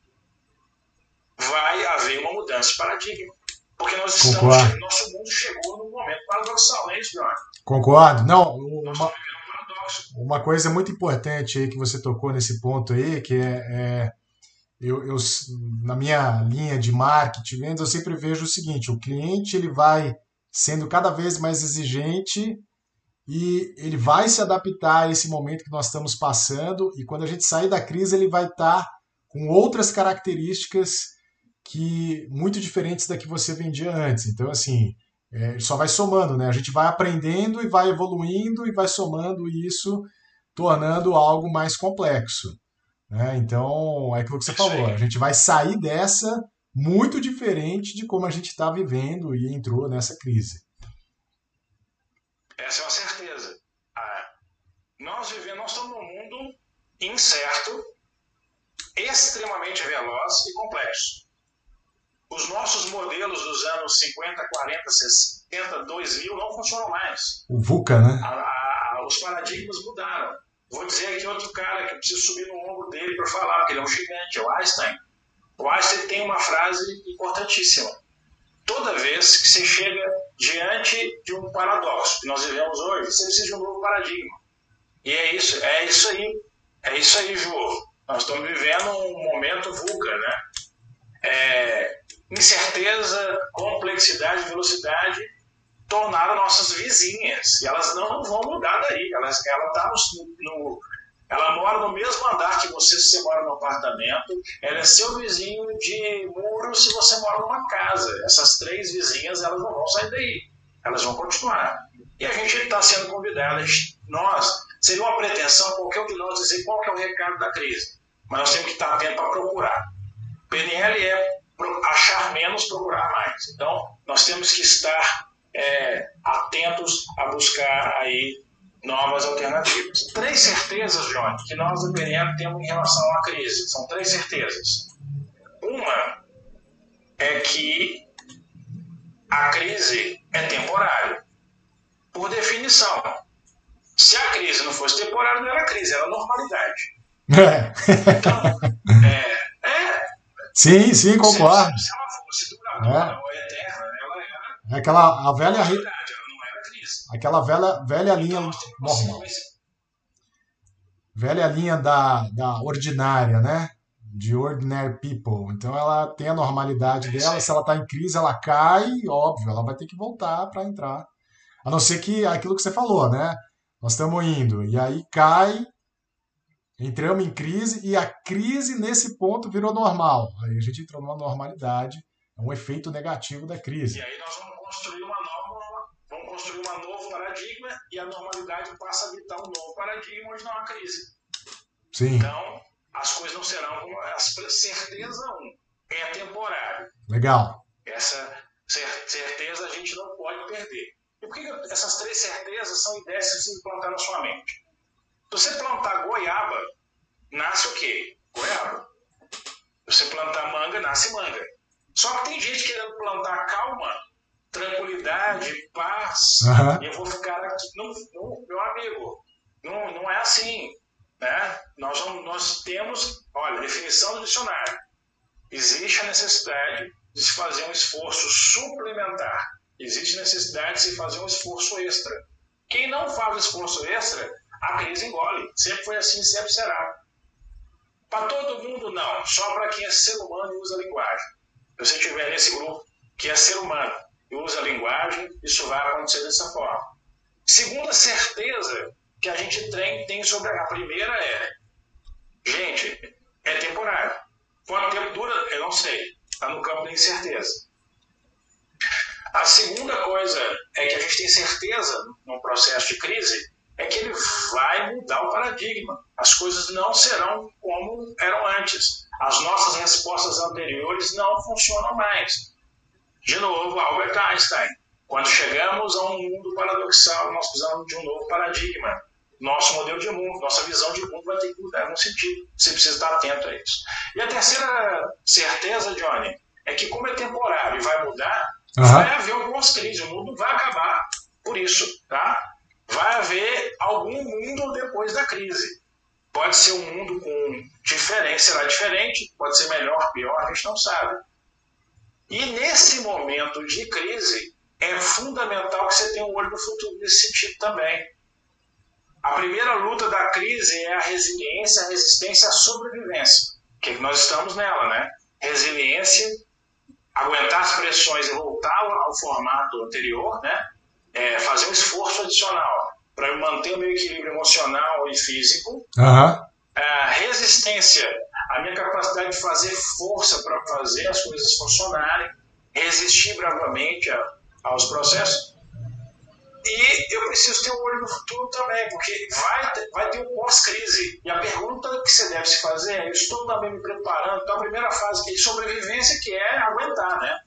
vai haver uma mudança de paradigma. Porque nós estamos, Concordo. nosso mundo chegou num momento paradoxal, não é isso? Concordo. Não, uma, uma coisa muito importante aí que você tocou nesse ponto aí, que é, é eu, eu, na minha linha de marketing, vendas, eu sempre vejo o seguinte: o cliente ele vai sendo cada vez mais exigente e ele vai se adaptar a esse momento que nós estamos passando e quando a gente sair da crise ele vai estar com outras características que muito diferentes da que você vendia antes. Então assim, é, só vai somando, né? A gente vai aprendendo e vai evoluindo e vai somando isso, tornando algo mais complexo. Né? Então, é aquilo que você falou, a gente vai sair dessa muito diferente de como a gente está vivendo e entrou nessa crise. Essa é uma certeza. Ah, nós vivemos, nós estamos num mundo incerto, extremamente veloz e complexo. Os nossos modelos dos anos 50, 40, 60, 2000 não funcionam mais. O VUCA, né? A, a, os paradigmas mudaram. Vou dizer aqui outro cara que eu preciso subir no ombro dele para falar, porque ele é um gigante, é o Einstein. O Einstein tem uma frase importantíssima. Toda vez que você chega diante de um paradoxo que nós vivemos hoje, você precisa de um novo paradigma. E é isso, é isso aí. É isso aí, Ju. Nós estamos vivendo um momento VUCA, né? É, incerteza, complexidade, velocidade tornaram nossas vizinhas. E elas não vão mudar daí. Elas, ela tá no, no, ela mora no mesmo andar que você se você mora no apartamento. Ela é seu vizinho de muro se você mora numa casa. Essas três vizinhas elas não vão sair daí. Elas vão continuar. E a gente está sendo convidado. Nós seria uma pretensão qualquer um de nós dizer qual é o recado da crise. Mas nós temos que estar atento para procurar. PNL é achar menos, procurar mais. Então, nós temos que estar é, atentos a buscar aí novas alternativas. Três certezas, John, que nós do PNL temos em relação à crise. São três certezas. Uma é que a crise é temporária. Por definição. Se a crise não fosse temporária, não era crise, era normalidade. É. Então. Sim, sim, concordo. Se, se ela fosse duradoura é. ou eterna, ela. É aquela a velha. Ela não era crise. Aquela velha, velha linha então, normal. Velha linha da, da ordinária, né? De ordinary people. Então ela tem a normalidade é dela. Se ela está em crise, ela cai, óbvio, ela vai ter que voltar para entrar. A não ser que aquilo que você falou, né? Nós estamos indo, e aí cai, Entramos em crise e a crise nesse ponto virou normal. Aí a gente entrou numa normalidade, é um efeito negativo da crise. E aí nós vamos construir uma nova, vamos construir um novo paradigma e a normalidade passa a habitar um novo paradigma onde não há crise. Sim. Então, as coisas não serão como certeza um é temporário. Legal. Essa certeza a gente não pode perder. E por que essas três certezas são ideias que você implantar na sua mente? Se você plantar goiaba, nasce o quê? Goiaba. Se você plantar manga, nasce manga. Só que tem gente querendo plantar calma, tranquilidade, paz, uhum. e eu vou ficar aqui. Não, não, meu amigo, não, não é assim. Né? Nós, nós temos, olha, definição do dicionário. Existe a necessidade de se fazer um esforço suplementar. Existe necessidade de se fazer um esforço extra. Quem não faz esforço extra a crise engole. Sempre foi assim, sempre será. Para todo mundo, não. Só para quem é ser humano e usa linguagem. Se você estiver nesse grupo que é ser humano e usa linguagem, isso vai acontecer dessa forma. Segunda certeza que a gente tem, tem sobre a primeira é: gente, é temporário. Quanto tempo dura? Eu não sei. Está no campo da incerteza. A segunda coisa é que a gente tem certeza, num processo de crise, é que ele vai mudar o paradigma. As coisas não serão como eram antes. As nossas respostas anteriores não funcionam mais. De novo, Albert Einstein. Quando chegamos a um mundo paradoxal, nós precisamos de um novo paradigma. Nosso modelo de mundo, nossa visão de mundo vai ter que mudar no sentido. Você precisa estar atento a isso. E a terceira certeza, Johnny, é que como é temporário e vai mudar, uhum. vai haver algumas crises. O mundo vai acabar por isso, tá? Vai haver algum mundo depois da crise. Pode ser um mundo com diferença, será diferente, pode ser melhor, pior, a gente não sabe. E nesse momento de crise, é fundamental que você tenha um olho no futuro nesse sentido também. A primeira luta da crise é a resiliência, a resistência, a sobrevivência. Que é que nós estamos nela, né? Resiliência, aguentar as pressões e voltar ao formato anterior, né? É, fazer um esforço adicional para manter o meu equilíbrio emocional e físico. Uhum. A resistência, a minha capacidade de fazer força para fazer as coisas funcionarem, resistir bravamente a, aos processos. E eu preciso ter um olho no futuro também, porque vai, vai ter um pós-crise. E a pergunta que você deve se fazer é: eu estou também me preparando para a primeira fase de sobrevivência, que é aguentar, né?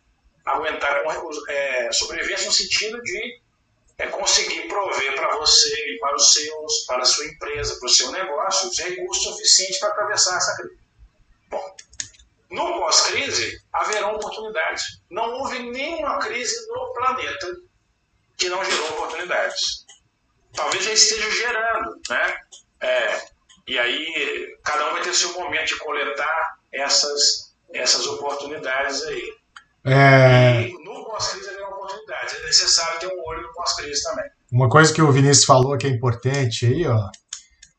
Aguentar com é, sobrevivência no sentido de é conseguir prover para você e para os seus, para a sua empresa, para o seu negócio, os recursos suficientes para atravessar essa crise. Bom, no pós-crise haverão oportunidades. Não houve nenhuma crise no planeta que não gerou oportunidades. Talvez já esteja gerando, né? É, e aí cada um vai ter seu momento de coletar essas, essas oportunidades aí. É... E no pós-crise oportunidades. É necessário ter um olho no pós-crise também. Uma coisa que o Vinícius falou que é importante aí, ó,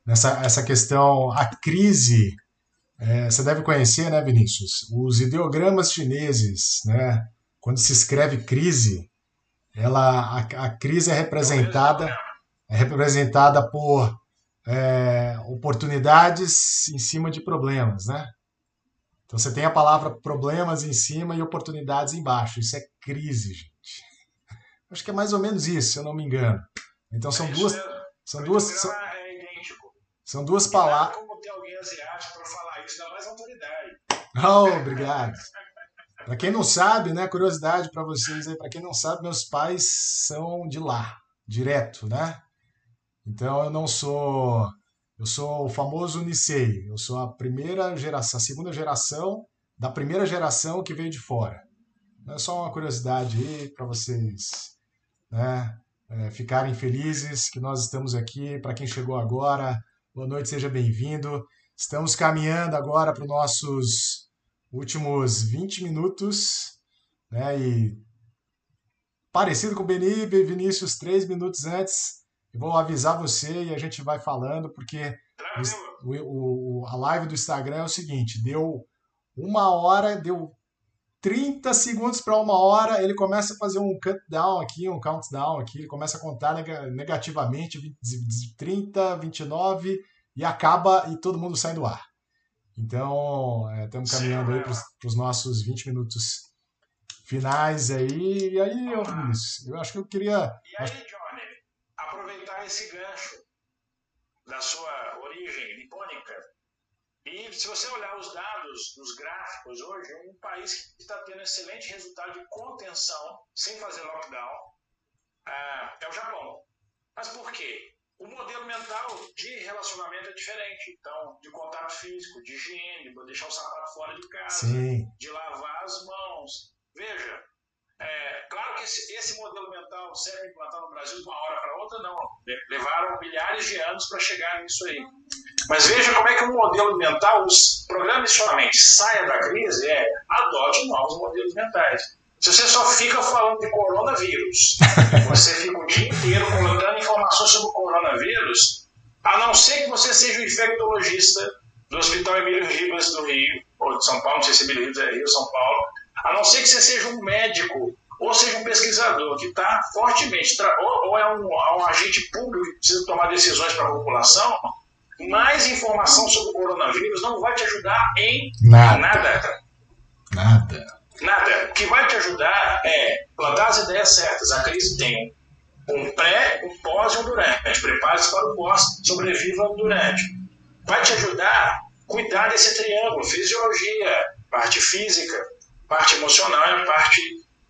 nessa essa questão, a crise, é, você deve conhecer, né, Vinícius? Os ideogramas chineses, né? Quando se escreve crise, ela, a, a crise é representada, é representada por é, oportunidades em cima de problemas, né? Então você tem a palavra problemas em cima e oportunidades embaixo. Isso é crise, gente. Acho que é mais ou menos isso, se eu não me engano. Então são é duas. São duas. São, é idêntico. São duas palavras. como ter alguém asiático para falar isso, dá mais autoridade. Oh, obrigado. Para quem não sabe, né, curiosidade para vocês aí, para quem não sabe, meus pais são de lá, direto, né? Então eu não sou eu sou o famoso Nisei, eu sou a primeira geração, a segunda geração da primeira geração que veio de fora. É só uma curiosidade aí para vocês né, é, ficarem felizes que nós estamos aqui. Para quem chegou agora, boa noite, seja bem-vindo. Estamos caminhando agora para os nossos últimos 20 minutos, né, e parecido com o Beni, Vinícius, três minutos antes, eu vou avisar você e a gente vai falando, porque o, o, a live do Instagram é o seguinte, deu uma hora, deu 30 segundos para uma hora, ele começa a fazer um countdown aqui, um countdown aqui, ele começa a contar negativamente 30, 29 e acaba e todo mundo sai do ar. Então, é, estamos caminhando aí para os nossos 20 minutos finais aí. E aí, eu, eu acho que eu queria. E aí, Johnny, aproveitar esse gancho da sua origem nipônica e se você olhar os dados dos gráficos hoje, um país que está tendo excelente resultado de contenção, sem fazer lockdown, ah, é o Japão. Mas por quê? O modelo mental de relacionamento é diferente. Então, de contato físico, de higiene, deixar o sapato fora de casa, Sim. de lavar as mãos. Veja, é, claro que esse, esse, modelo mental serve implantar no Brasil de uma hora para outra, não. Levaram milhares de anos para chegar nisso aí. Mas veja como é que um modelo mental, programa sua mente, saia da crise, é adote novos modelos mentais. Se você só fica falando de coronavírus, você fica o dia inteiro coletando informações sobre o coronavírus, a não ser que você seja um infectologista do Hospital Emílio Ribas do Rio, ou de São Paulo, não sei se Emílio Ribas é Rio São Paulo, a não ser que você seja um médico ou seja um pesquisador que está fortemente, ou, ou é um, um, agente público que precisa tomar decisões para a população, mais informação sobre o coronavírus não vai te ajudar em nada. Nada. Nada. nada. O que vai te ajudar é plantar as ideias certas. A crise tem Um pré, um pós e um durante. Prepare-se para o pós, sobreviva ao durante. Vai te ajudar a cuidar desse triângulo, fisiologia, parte física, parte emocional e a parte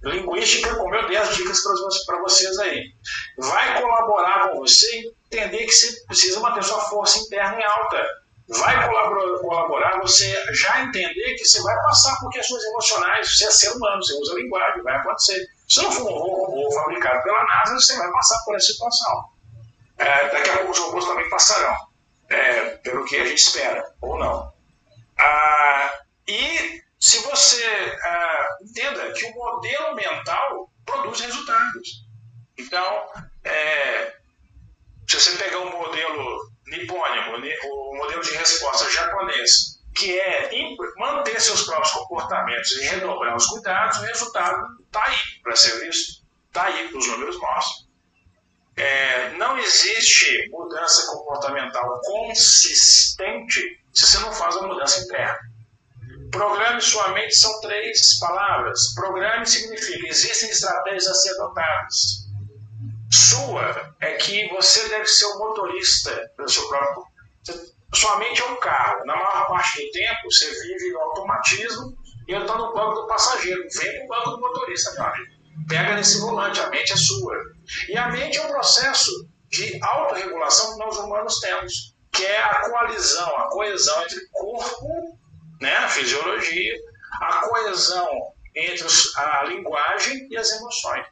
linguística, como eu dei as dicas para vocês aí. Vai colaborar com você entender que você precisa manter sua força interna em alta. Vai colaborar, colaborar você já entender que você vai passar por questões emocionais, você é ser humano, você usa linguagem, vai acontecer. Se não for um robô fabricado pela NASA, você vai passar por essa situação. É, daqui a pouco os robôs também passarão, é, pelo que a gente espera, ou não. Ah, e se você ah, entenda que o modelo mental produz resultados. Então, é, se você pegar o modelo nipônico, o modelo de resposta japonês, que é manter seus próprios comportamentos e redobrar os cuidados, o resultado está aí para ser visto, está aí, os números mostram. É, não existe mudança comportamental consistente se você não faz uma mudança interna. Programe sua mente são três palavras. Programe significa existem estratégias a ser adotadas. Sua é que você deve ser o motorista do seu próprio. Sua mente é um carro. Na maior parte do tempo, você vive no automatismo e eu estou no banco do passageiro. Vem no banco do motorista, meu amigo. Pega nesse volante, a mente é sua. E a mente é um processo de autorregulação que nós humanos temos, que é a coalizão, a coesão entre corpo né, a fisiologia, a coesão entre a linguagem e as emoções.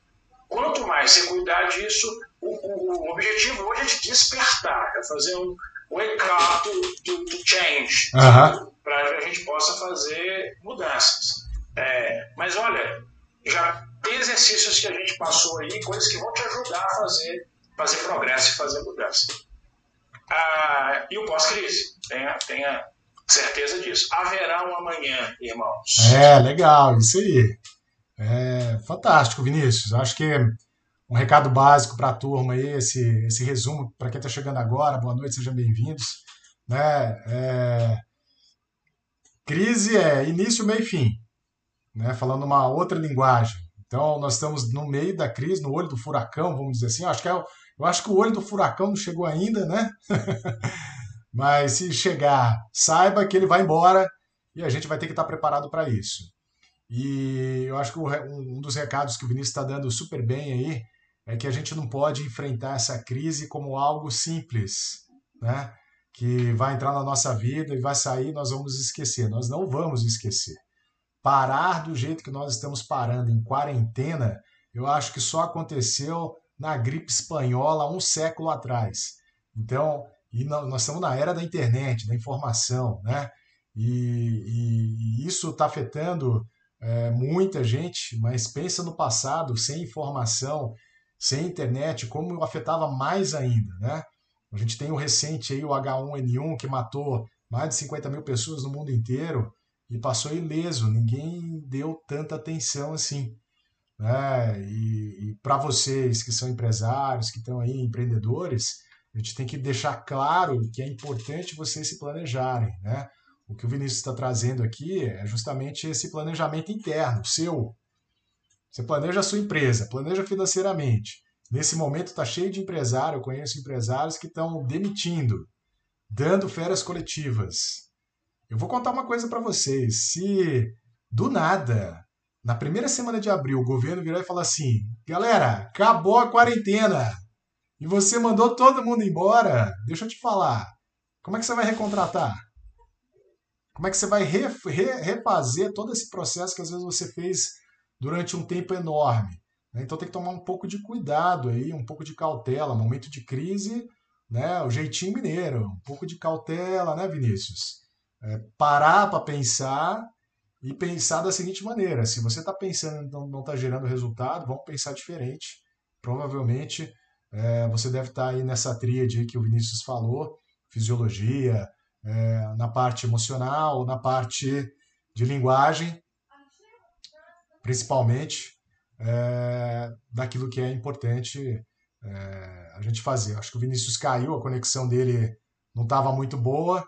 Quanto mais você cuidar disso, o, o, objetivo hoje é de despertar, é fazer um wake up to, to, change, uhum. para que a gente possa fazer mudanças. É, mas olha, já tem exercícios que a gente passou aí, coisas que vão te ajudar a fazer, fazer progresso e fazer mudança. Ah, e o pós-crise, tenha, tenha certeza disso. Haverá um amanhã, irmãos. É, legal, isso aí. É fantástico, Vinícius. Acho que um recado básico para a turma aí, esse, esse resumo para quem está chegando agora. Boa noite, sejam bem-vindos. Né? É... Crise é início, meio e fim. Né? Falando uma outra linguagem. Então, nós estamos no meio da crise, no olho do furacão, vamos dizer assim. Eu acho que, é, eu acho que o olho do furacão não chegou ainda, né? Mas se chegar, saiba que ele vai embora e a gente vai ter que estar preparado para isso. E eu acho que um dos recados que o Vinícius está dando super bem aí é que a gente não pode enfrentar essa crise como algo simples, né? Que vai entrar na nossa vida e vai sair, nós vamos esquecer. Nós não vamos esquecer. Parar do jeito que nós estamos parando em quarentena, eu acho que só aconteceu na gripe espanhola um século atrás. Então, e nós estamos na era da internet, da informação, né? E, e, e isso está afetando é, muita gente, mas pensa no passado, sem informação, sem internet, como afetava mais ainda, né? A gente tem o recente aí, o H1N1, que matou mais de 50 mil pessoas no mundo inteiro e passou ileso, ninguém deu tanta atenção assim. Né? E, e para vocês que são empresários, que estão aí, empreendedores, a gente tem que deixar claro que é importante vocês se planejarem, né? O que o Vinícius está trazendo aqui é justamente esse planejamento interno, seu. Você planeja a sua empresa, planeja financeiramente. Nesse momento está cheio de empresário, eu conheço empresários que estão demitindo, dando férias coletivas. Eu vou contar uma coisa para vocês. Se do nada, na primeira semana de abril, o governo virar e falar assim: galera, acabou a quarentena, e você mandou todo mundo embora, deixa eu te falar, como é que você vai recontratar? Como é que você vai re, re, refazer todo esse processo que às vezes você fez durante um tempo enorme? Né? Então tem que tomar um pouco de cuidado aí, um pouco de cautela, momento de crise, né? O jeitinho mineiro, um pouco de cautela, né, Vinícius? É, parar para pensar e pensar da seguinte maneira: se você está pensando e não está gerando resultado, vamos pensar diferente. Provavelmente é, você deve estar aí nessa tríade que o Vinícius falou, fisiologia, é, na parte emocional, na parte de linguagem, principalmente é, daquilo que é importante é, a gente fazer. Acho que o Vinícius caiu, a conexão dele não estava muito boa.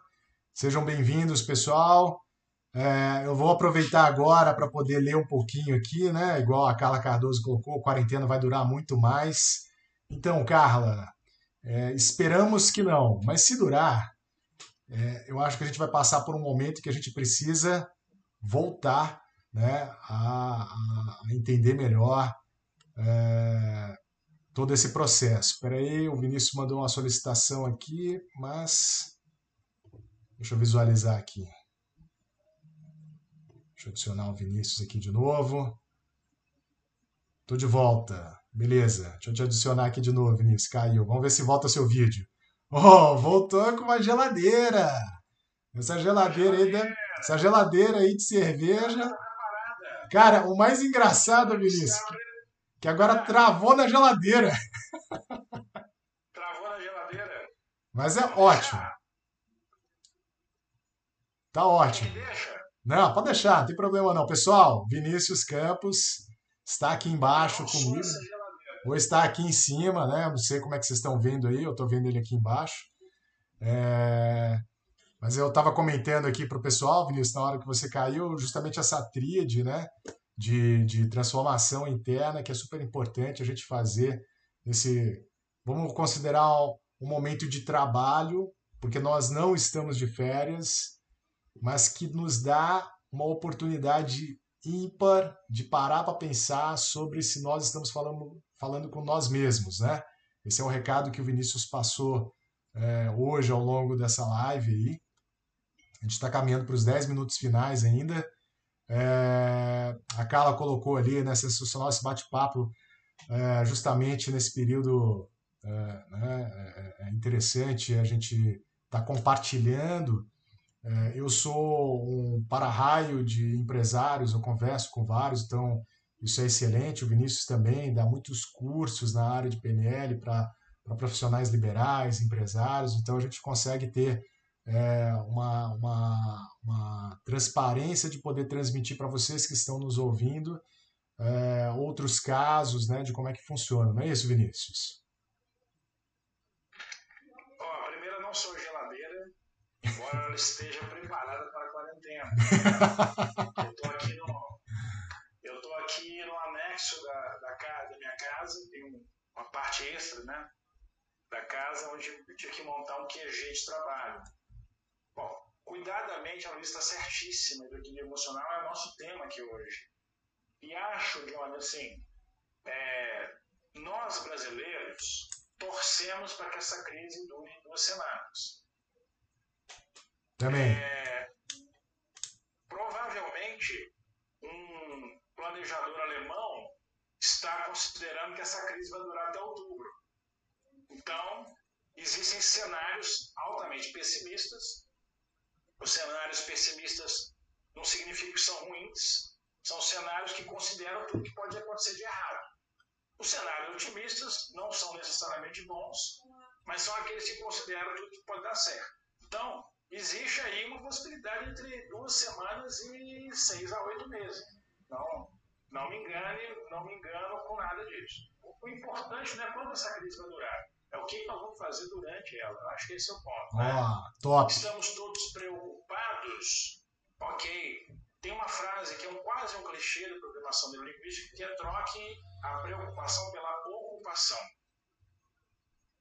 Sejam bem-vindos, pessoal. É, eu vou aproveitar agora para poder ler um pouquinho aqui, né? Igual a Carla Cardoso colocou, a quarentena vai durar muito mais. Então, Carla, é, esperamos que não, mas se durar, é, eu acho que a gente vai passar por um momento que a gente precisa voltar né, a, a entender melhor é, todo esse processo. Espera aí, o Vinícius mandou uma solicitação aqui, mas deixa eu visualizar aqui. Deixa eu adicionar o Vinícius aqui de novo. Tô de volta. Beleza. Deixa eu te adicionar aqui de novo, Vinícius. Caiu. Vamos ver se volta seu vídeo. Oh, voltou com uma geladeira. Essa geladeira aí, de... essa geladeira aí de cerveja. Cara, o mais engraçado, Vinícius, que agora travou na geladeira. Travou na geladeira. Mas é ótimo. Tá ótimo. Não, pode deixar, não tem problema não. Pessoal, Vinícius Campos está aqui embaixo comigo. Ou está aqui em cima, né? Não sei como é que vocês estão vendo aí, eu estou vendo ele aqui embaixo. É... Mas eu estava comentando aqui para o pessoal, Vinícius, na hora que você caiu, justamente essa tríade, né? De, de transformação interna, que é super importante a gente fazer nesse. Vamos considerar um momento de trabalho, porque nós não estamos de férias, mas que nos dá uma oportunidade ímpar de parar para pensar sobre se nós estamos falando, falando com nós mesmos, né? Esse é o recado que o Vinícius passou é, hoje ao longo dessa live aí. A gente está caminhando para os 10 minutos finais ainda. É, a Carla colocou ali, né, sensacional esse bate-papo, é, justamente nesse período é, né, é, é interessante a gente está compartilhando é, eu sou um para-raio de empresários, eu converso com vários, então isso é excelente. O Vinícius também dá muitos cursos na área de PNL para profissionais liberais, empresários, então a gente consegue ter é, uma, uma, uma, transparência de poder transmitir para vocês que estão nos ouvindo é, outros casos né, de como é que funciona. Não é isso, Vinícius? Ó, primeiro, eu não sou embora ela esteja preparada para a quarentena. eu estou aqui no, eu tô aqui no anexo da, da, casa, da minha casa, tem uma parte extra, né? Da casa onde eu tinha que montar um QG de trabalho. Bom, cuidadamente a Luísa está certíssima, do equilíbrio emocional é o nosso tema aqui hoje. E acho, John, assim, é, nós brasileiros torcemos para que essa crise dure duas semanas. Também. É, provavelmente, um planejador alemão está considerando que essa crise vai durar até outubro. Então, existem cenários altamente pessimistas. Os cenários pessimistas não significam que são ruins, são cenários que consideram tudo que pode acontecer de errado. Os cenários otimistas não são necessariamente bons, mas são aqueles que consideram tudo que pode dar certo. Então, existe aí uma possibilidade entre duas semanas e seis a oito meses. Não, não me engane, não me engano com nada disso. O importante não é quando essa crise vai durar, é o que nós vamos fazer durante ela. Eu acho que esse é o ponto. Né? top. Estamos todos preocupados. Ok. Tem uma frase que é um, quase um clichê da programação neurolinguística que é troque a preocupação pela ocupação.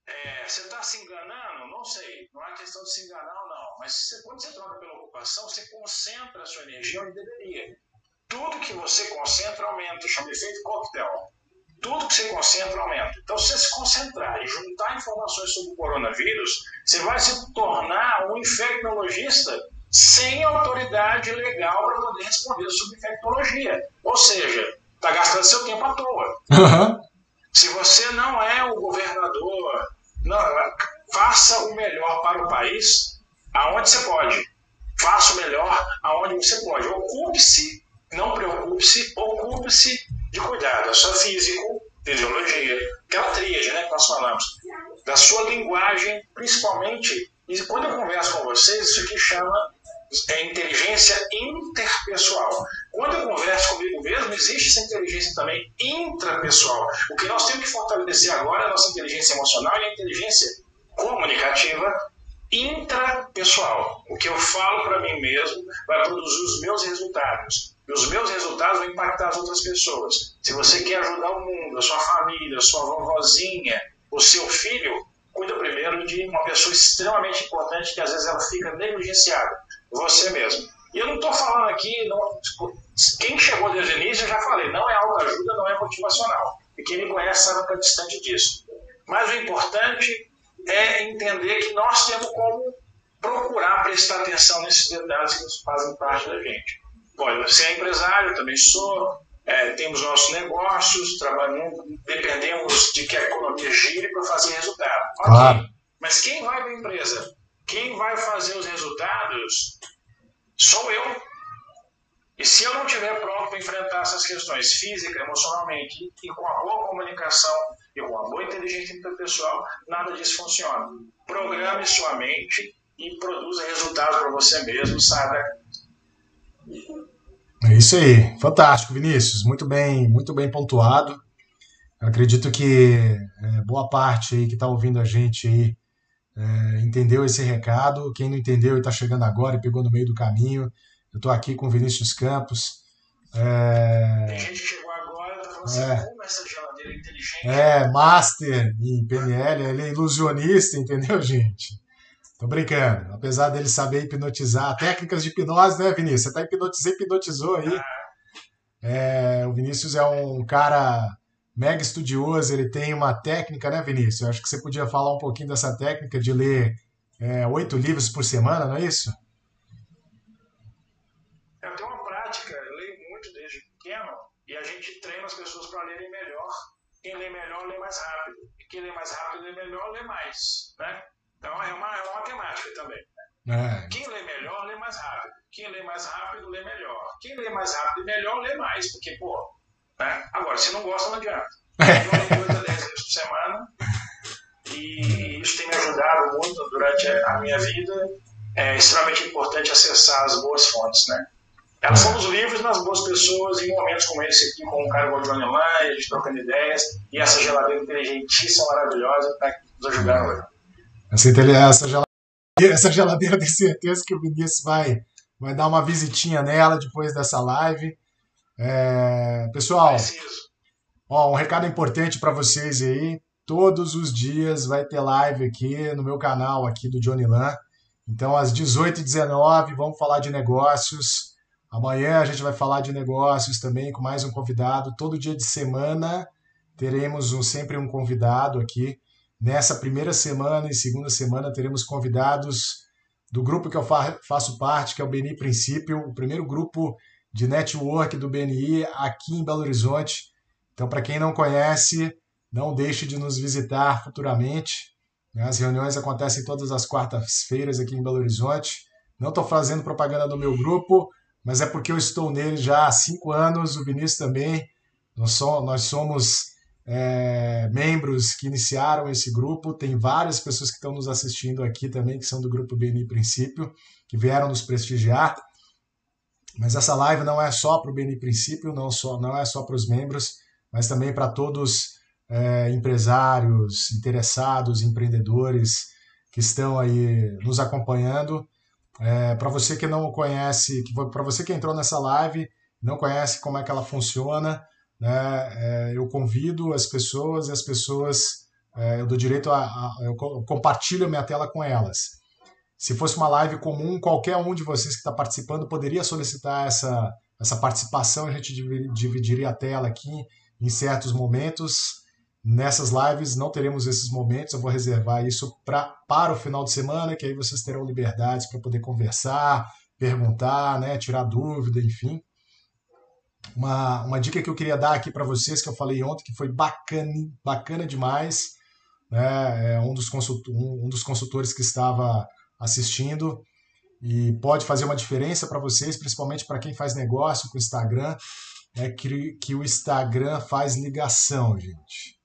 É, você está se enganando? Não sei. Não é questão de se enganar ou não. Mas você, quando você troca pela ocupação, você concentra a sua energia onde deveria. Tudo que você concentra aumenta. Chama efeito coquetel. Tudo que você concentra aumenta. Então, se você se concentrar e juntar informações sobre o coronavírus, você vai se tornar um infectologista sem autoridade legal para poder responder sobre infectologia. Ou seja, está gastando seu tempo à toa. Uhum. Se você não é o governador não, faça o melhor para o país aonde você pode. Faça o melhor aonde você pode. Ocupe-se, não preocupe-se, ocupe-se de cuidar da sua físico, fisiologia, aquela tríade né, que nós falamos, da sua linguagem, principalmente. E quando eu converso com vocês, isso aqui chama é inteligência interpessoal. Quando eu converso comigo mesmo, existe essa inteligência também intrapessoal. O que nós temos que fortalecer agora é a nossa inteligência emocional e a inteligência comunicativa intrapessoal. O que eu falo para mim mesmo vai produzir os meus resultados. E os meus resultados vão impactar as outras pessoas. Se você quer ajudar o mundo, a sua família, a sua vovozinha, o seu filho, cuida primeiro de uma pessoa extremamente importante que às vezes ela fica negligenciada, você mesmo. E eu não estou falando aqui, não, quem chegou desde o início, eu já falei, não é autoajuda, não é motivacional. E quem me conhece sabe que é distante disso. Mas o importante é entender que nós temos como procurar prestar atenção nesses detalhes que fazem parte da gente. Pode, você é empresário, eu também sou, é, temos nossos negócios, trabalhamos, dependemos de que a economia gire para fazer resultado. Claro. Mas quem vai para a empresa? Quem vai fazer os resultados sou eu. E se eu não estiver pronto para enfrentar essas questões física, emocionalmente e com a boa comunicação e com a boa inteligência interpessoal, nada disso funciona. Programe sua mente e produza resultados para você mesmo, sabe? É isso aí, fantástico, Vinícius, muito bem, muito bem pontuado. Eu acredito que é, boa parte aí que está ouvindo a gente aí é, entendeu esse recado. Quem não entendeu e está chegando agora e pegou no meio do caminho, eu estou aqui com o Vinícius Campos. É... Tem gente que chegou agora está falando assim, é, como essa geladeira é inteligente. É, master em PNL, ele é ilusionista, entendeu, gente? Tô brincando. Apesar dele saber hipnotizar, técnicas de hipnose, né, Vinícius? Você tá hipnotizou, hipnotizou aí. É, o Vinícius é um cara mega estudioso, ele tem uma técnica, né, Vinícius? Eu acho que você podia falar um pouquinho dessa técnica de ler é, oito livros por semana, não é isso? Eu tenho uma prática, eu leio muito desde pequeno e a gente treina as pessoas para lerem melhor. Quem lê melhor, lê mais rápido. E quem lê mais rápido, lê melhor, lê mais, né? Então é uma, é uma matemática também. É. Quem lê melhor, lê mais rápido. Quem lê mais rápido, lê melhor. Quem lê mais rápido e melhor, lê mais. Porque, pô, né? agora, se não gosta, não adianta. Eu leio 8 a 10 vezes por semana. E isso tem me ajudado muito durante a minha vida. É extremamente importante acessar as boas fontes, né? Elas são os livros nas boas pessoas em momentos como esse aqui, com um cara o Johnny a gente trocando ideias, e essa geladeira inteligentíssima, maravilhosa, está nos ajudando hoje. Essa, essa, geladeira, essa geladeira certeza que o Vinícius vai, vai dar uma visitinha nela depois dessa live. É, pessoal, ó, um recado importante para vocês aí. Todos os dias vai ter live aqui no meu canal aqui do Johnny Lan. Então, às 18h19, vamos falar de negócios. Amanhã a gente vai falar de negócios também com mais um convidado. Todo dia de semana teremos um, sempre um convidado aqui. Nessa primeira semana e segunda semana teremos convidados do grupo que eu fa faço parte, que é o BNI Princípio, o primeiro grupo de network do BNI aqui em Belo Horizonte. Então, para quem não conhece, não deixe de nos visitar futuramente. As reuniões acontecem todas as quartas-feiras aqui em Belo Horizonte. Não estou fazendo propaganda do meu grupo, mas é porque eu estou nele já há cinco anos, o Vinícius também. Nós somos é, membros que iniciaram esse grupo. Tem várias pessoas que estão nos assistindo aqui também, que são do grupo BNI Princípio, que vieram nos prestigiar. Mas essa live não é só para o BNI Princípio, não, só, não é só para os membros, mas também para todos é, empresários, interessados, empreendedores que estão aí nos acompanhando. É, para você que não conhece, para você que entrou nessa live, não conhece como é que ela funciona, né, é, eu convido as pessoas e as pessoas, é, eu dou direito a, a, eu compartilho a minha tela com elas. Se fosse uma live comum, qualquer um de vocês que está participando poderia solicitar essa, essa participação, a gente dividiria a tela aqui em certos momentos. Nessas lives não teremos esses momentos, eu vou reservar isso pra, para o final de semana, que aí vocês terão liberdades para poder conversar, perguntar, né, tirar dúvida, enfim uma, uma dica que eu queria dar aqui para vocês, que eu falei ontem, que foi bacana, bacana demais. Né? É um, dos um, um dos consultores que estava assistindo e pode fazer uma diferença para vocês, principalmente para quem faz negócio com o Instagram, é que, que o Instagram faz ligação, gente.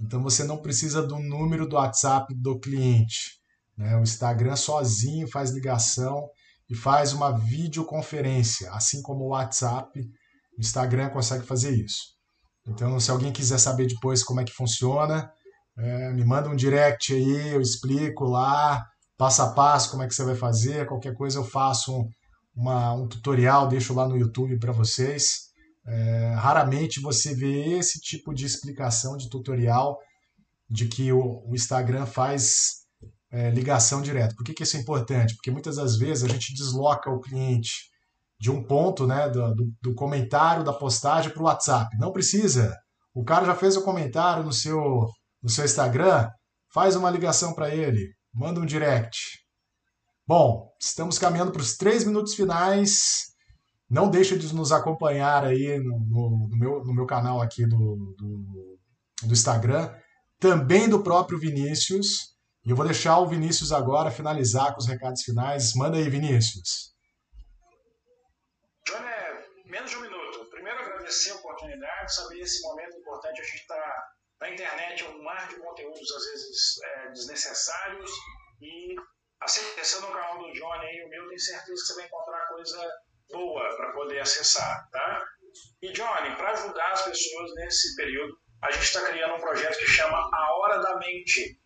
Então você não precisa do número do WhatsApp do cliente. Né? O Instagram sozinho faz ligação e faz uma videoconferência, assim como o WhatsApp o Instagram consegue fazer isso. Então, se alguém quiser saber depois como é que funciona, é, me manda um direct aí, eu explico lá, passo a passo, como é que você vai fazer. Qualquer coisa eu faço um, uma, um tutorial, deixo lá no YouTube para vocês. É, raramente você vê esse tipo de explicação de tutorial de que o, o Instagram faz é, ligação direta. Por que, que isso é importante? Porque muitas das vezes a gente desloca o cliente de um ponto, né, do, do comentário da postagem para o WhatsApp. Não precisa. O cara já fez o comentário no seu, no seu Instagram, faz uma ligação para ele, manda um direct. Bom, estamos caminhando para os três minutos finais. Não deixe de nos acompanhar aí no, no, no meu, no meu canal aqui do, do, do Instagram, também do próprio Vinícius. E eu vou deixar o Vinícius agora finalizar com os recados finais. Manda aí, Vinícius. Johnny, menos de um minuto. Primeiro, agradecer a oportunidade, saber esse momento importante. A gente está na internet, um mar de conteúdos, às vezes, é, desnecessários. E acessando o canal do Johnny e o meu, tenho certeza que você vai encontrar coisa boa para poder acessar, tá? E Johnny, para ajudar as pessoas nesse período, a gente está criando um projeto que chama A Hora da Mente.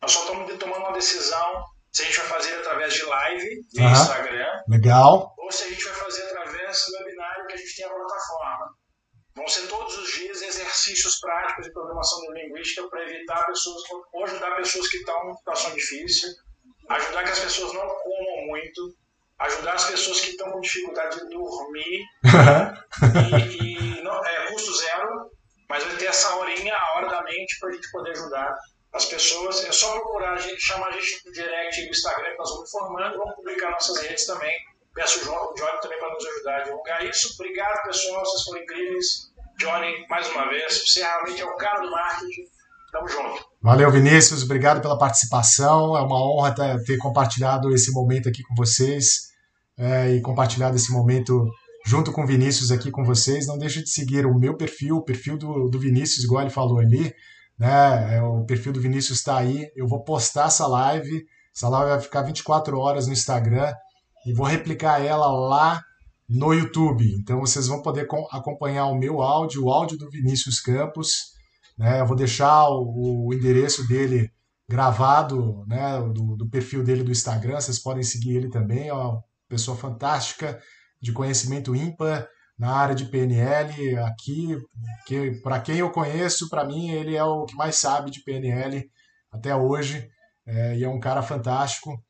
Nós só estamos tomando uma decisão se a gente vai fazer através de live no uhum. Instagram. Legal. Ou se a gente vai fazer através do webinário que a gente tem a plataforma. Vão ser todos os dias exercícios práticos de programação linguística para evitar pessoas, ou ajudar pessoas que estão em situação difícil, ajudar que as pessoas não comam muito, ajudar as pessoas que estão com dificuldade de dormir e, e não, é custo zero, mas vai ter essa horinha, a hora da mente, para a gente poder ajudar as pessoas. É só procurar a gente, chamar a gente no direct no Instagram, que nós vamos informando, vamos publicar nossas redes também. Peço o Johnny também para nos ajudar a divulgar isso. Obrigado, pessoal, vocês foram incríveis. Johnny, mais uma vez, você realmente é o cara do marketing. Tamo junto. Valeu, Vinícius. Obrigado pela participação. É uma honra ter compartilhado esse momento aqui com vocês é, e compartilhado esse momento junto com o Vinícius aqui com vocês. Não deixe de seguir o meu perfil, o perfil do, do Vinícius, igual ele falou ali né? É, o perfil do Vinícius está aí. Eu vou postar essa live. Essa live vai ficar 24 horas no Instagram e vou replicar ela lá no YouTube. Então vocês vão poder acompanhar o meu áudio, o áudio do Vinícius Campos. Né? Eu vou deixar o, o endereço dele gravado, né? Do, do, perfil dele do Instagram. Vocês podem seguir ele também. É uma pessoa fantástica, de conhecimento ímpar na área de PNL aqui, que para quem eu conheço, para mim ele é o que mais sabe de PNL até hoje é, e é um cara fantástico.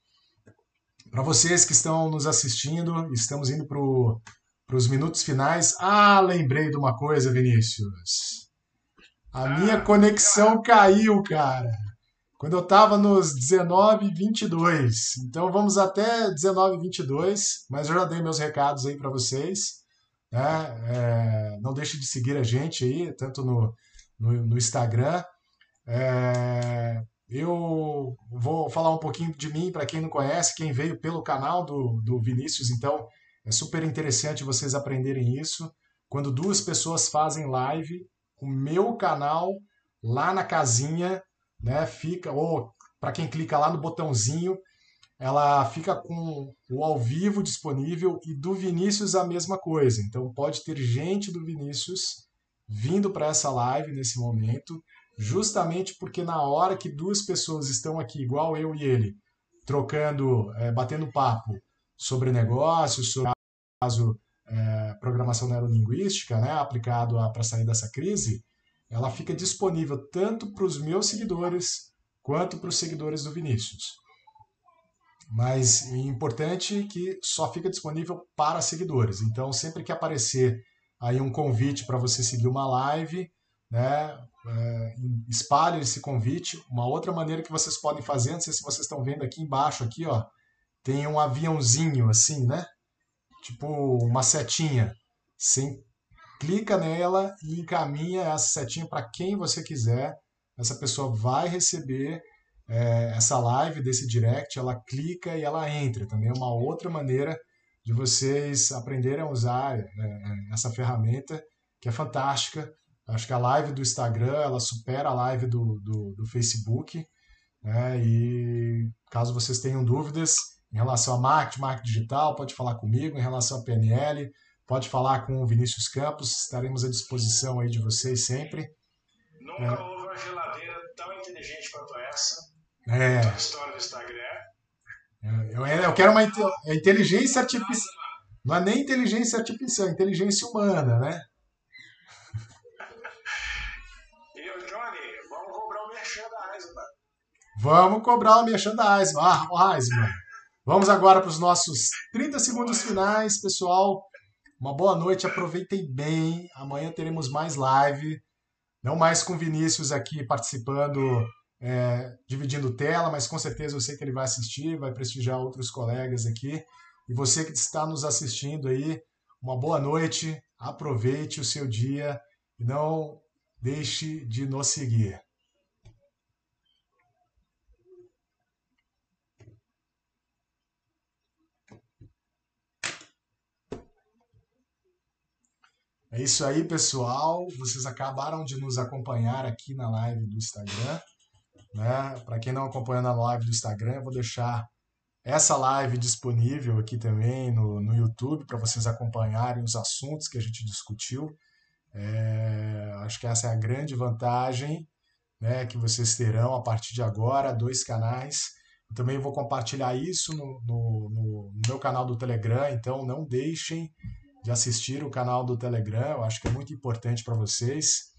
Para vocês que estão nos assistindo, estamos indo para os minutos finais. Ah, lembrei de uma coisa, Vinícius. A minha conexão caiu, cara. Quando eu estava nos 19 22. Então vamos até 19 22, mas eu já dei meus recados aí para vocês. Né? É, não deixe de seguir a gente aí, tanto no, no, no Instagram. É, eu vou falar um pouquinho de mim para quem não conhece, quem veio pelo canal do, do Vinícius, então é super interessante vocês aprenderem isso. Quando duas pessoas fazem live, o meu canal lá na casinha, né, fica, ou para quem clica lá no botãozinho, ela fica com o ao vivo disponível e do Vinícius a mesma coisa. Então pode ter gente do Vinícius vindo para essa live nesse momento, justamente porque na hora que duas pessoas estão aqui, igual eu e ele, trocando, é, batendo papo sobre negócios, sobre caso é, programação neurolinguística, né, aplicado para sair dessa crise, ela fica disponível tanto para os meus seguidores quanto para os seguidores do Vinícius. Mas é importante que só fica disponível para seguidores. Então, sempre que aparecer aí um convite para você seguir uma live, né, é, espalhe esse convite. Uma outra maneira que vocês podem fazer, não sei se vocês estão vendo aqui embaixo, aqui, ó, tem um aviãozinho assim, né? Tipo uma setinha. Você clica nela e encaminha essa setinha para quem você quiser. Essa pessoa vai receber é, essa live desse direct, ela clica e ela entra. Também é uma outra maneira de vocês aprenderem a usar é, essa ferramenta que é fantástica. Acho que a live do Instagram ela supera a live do, do, do Facebook. Né? E caso vocês tenham dúvidas em relação a marketing, marketing digital, pode falar comigo. Em relação a PNL, pode falar com o Vinícius Campos. Estaremos à disposição aí de vocês sempre. Nunca é. houve uma geladeira tão inteligente quanto essa é. A história do Instagram. Eu, eu quero uma é inteligência artificial. Não é nem inteligência artificial, é inteligência humana, né? E o Johnny, vamos cobrar um merchan Vamos cobrar o merchandising. Ah, mano. Vamos agora para os nossos 30 segundos finais, pessoal. Uma boa noite, aproveitem bem. Amanhã teremos mais live. Não mais com Vinícius aqui participando, é, dividindo tela, mas com certeza eu sei que ele vai assistir, vai prestigiar outros colegas aqui. E você que está nos assistindo aí, uma boa noite, aproveite o seu dia e não deixe de nos seguir. É isso aí, pessoal. Vocês acabaram de nos acompanhar aqui na live do Instagram. Né? Para quem não acompanha na live do Instagram, eu vou deixar essa live disponível aqui também no, no YouTube para vocês acompanharem os assuntos que a gente discutiu. É, acho que essa é a grande vantagem né, que vocês terão a partir de agora, dois canais. Eu também vou compartilhar isso no, no, no meu canal do Telegram, então não deixem de assistir o canal do Telegram, eu acho que é muito importante para vocês.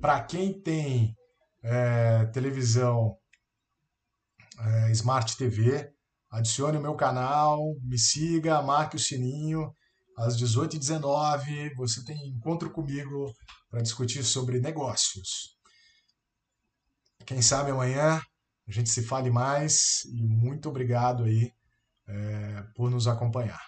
Para quem tem é, televisão é, Smart TV, adicione o meu canal, me siga, marque o sininho. Às 18h19 você tem encontro comigo para discutir sobre negócios. Quem sabe amanhã a gente se fale mais e muito obrigado aí é, por nos acompanhar.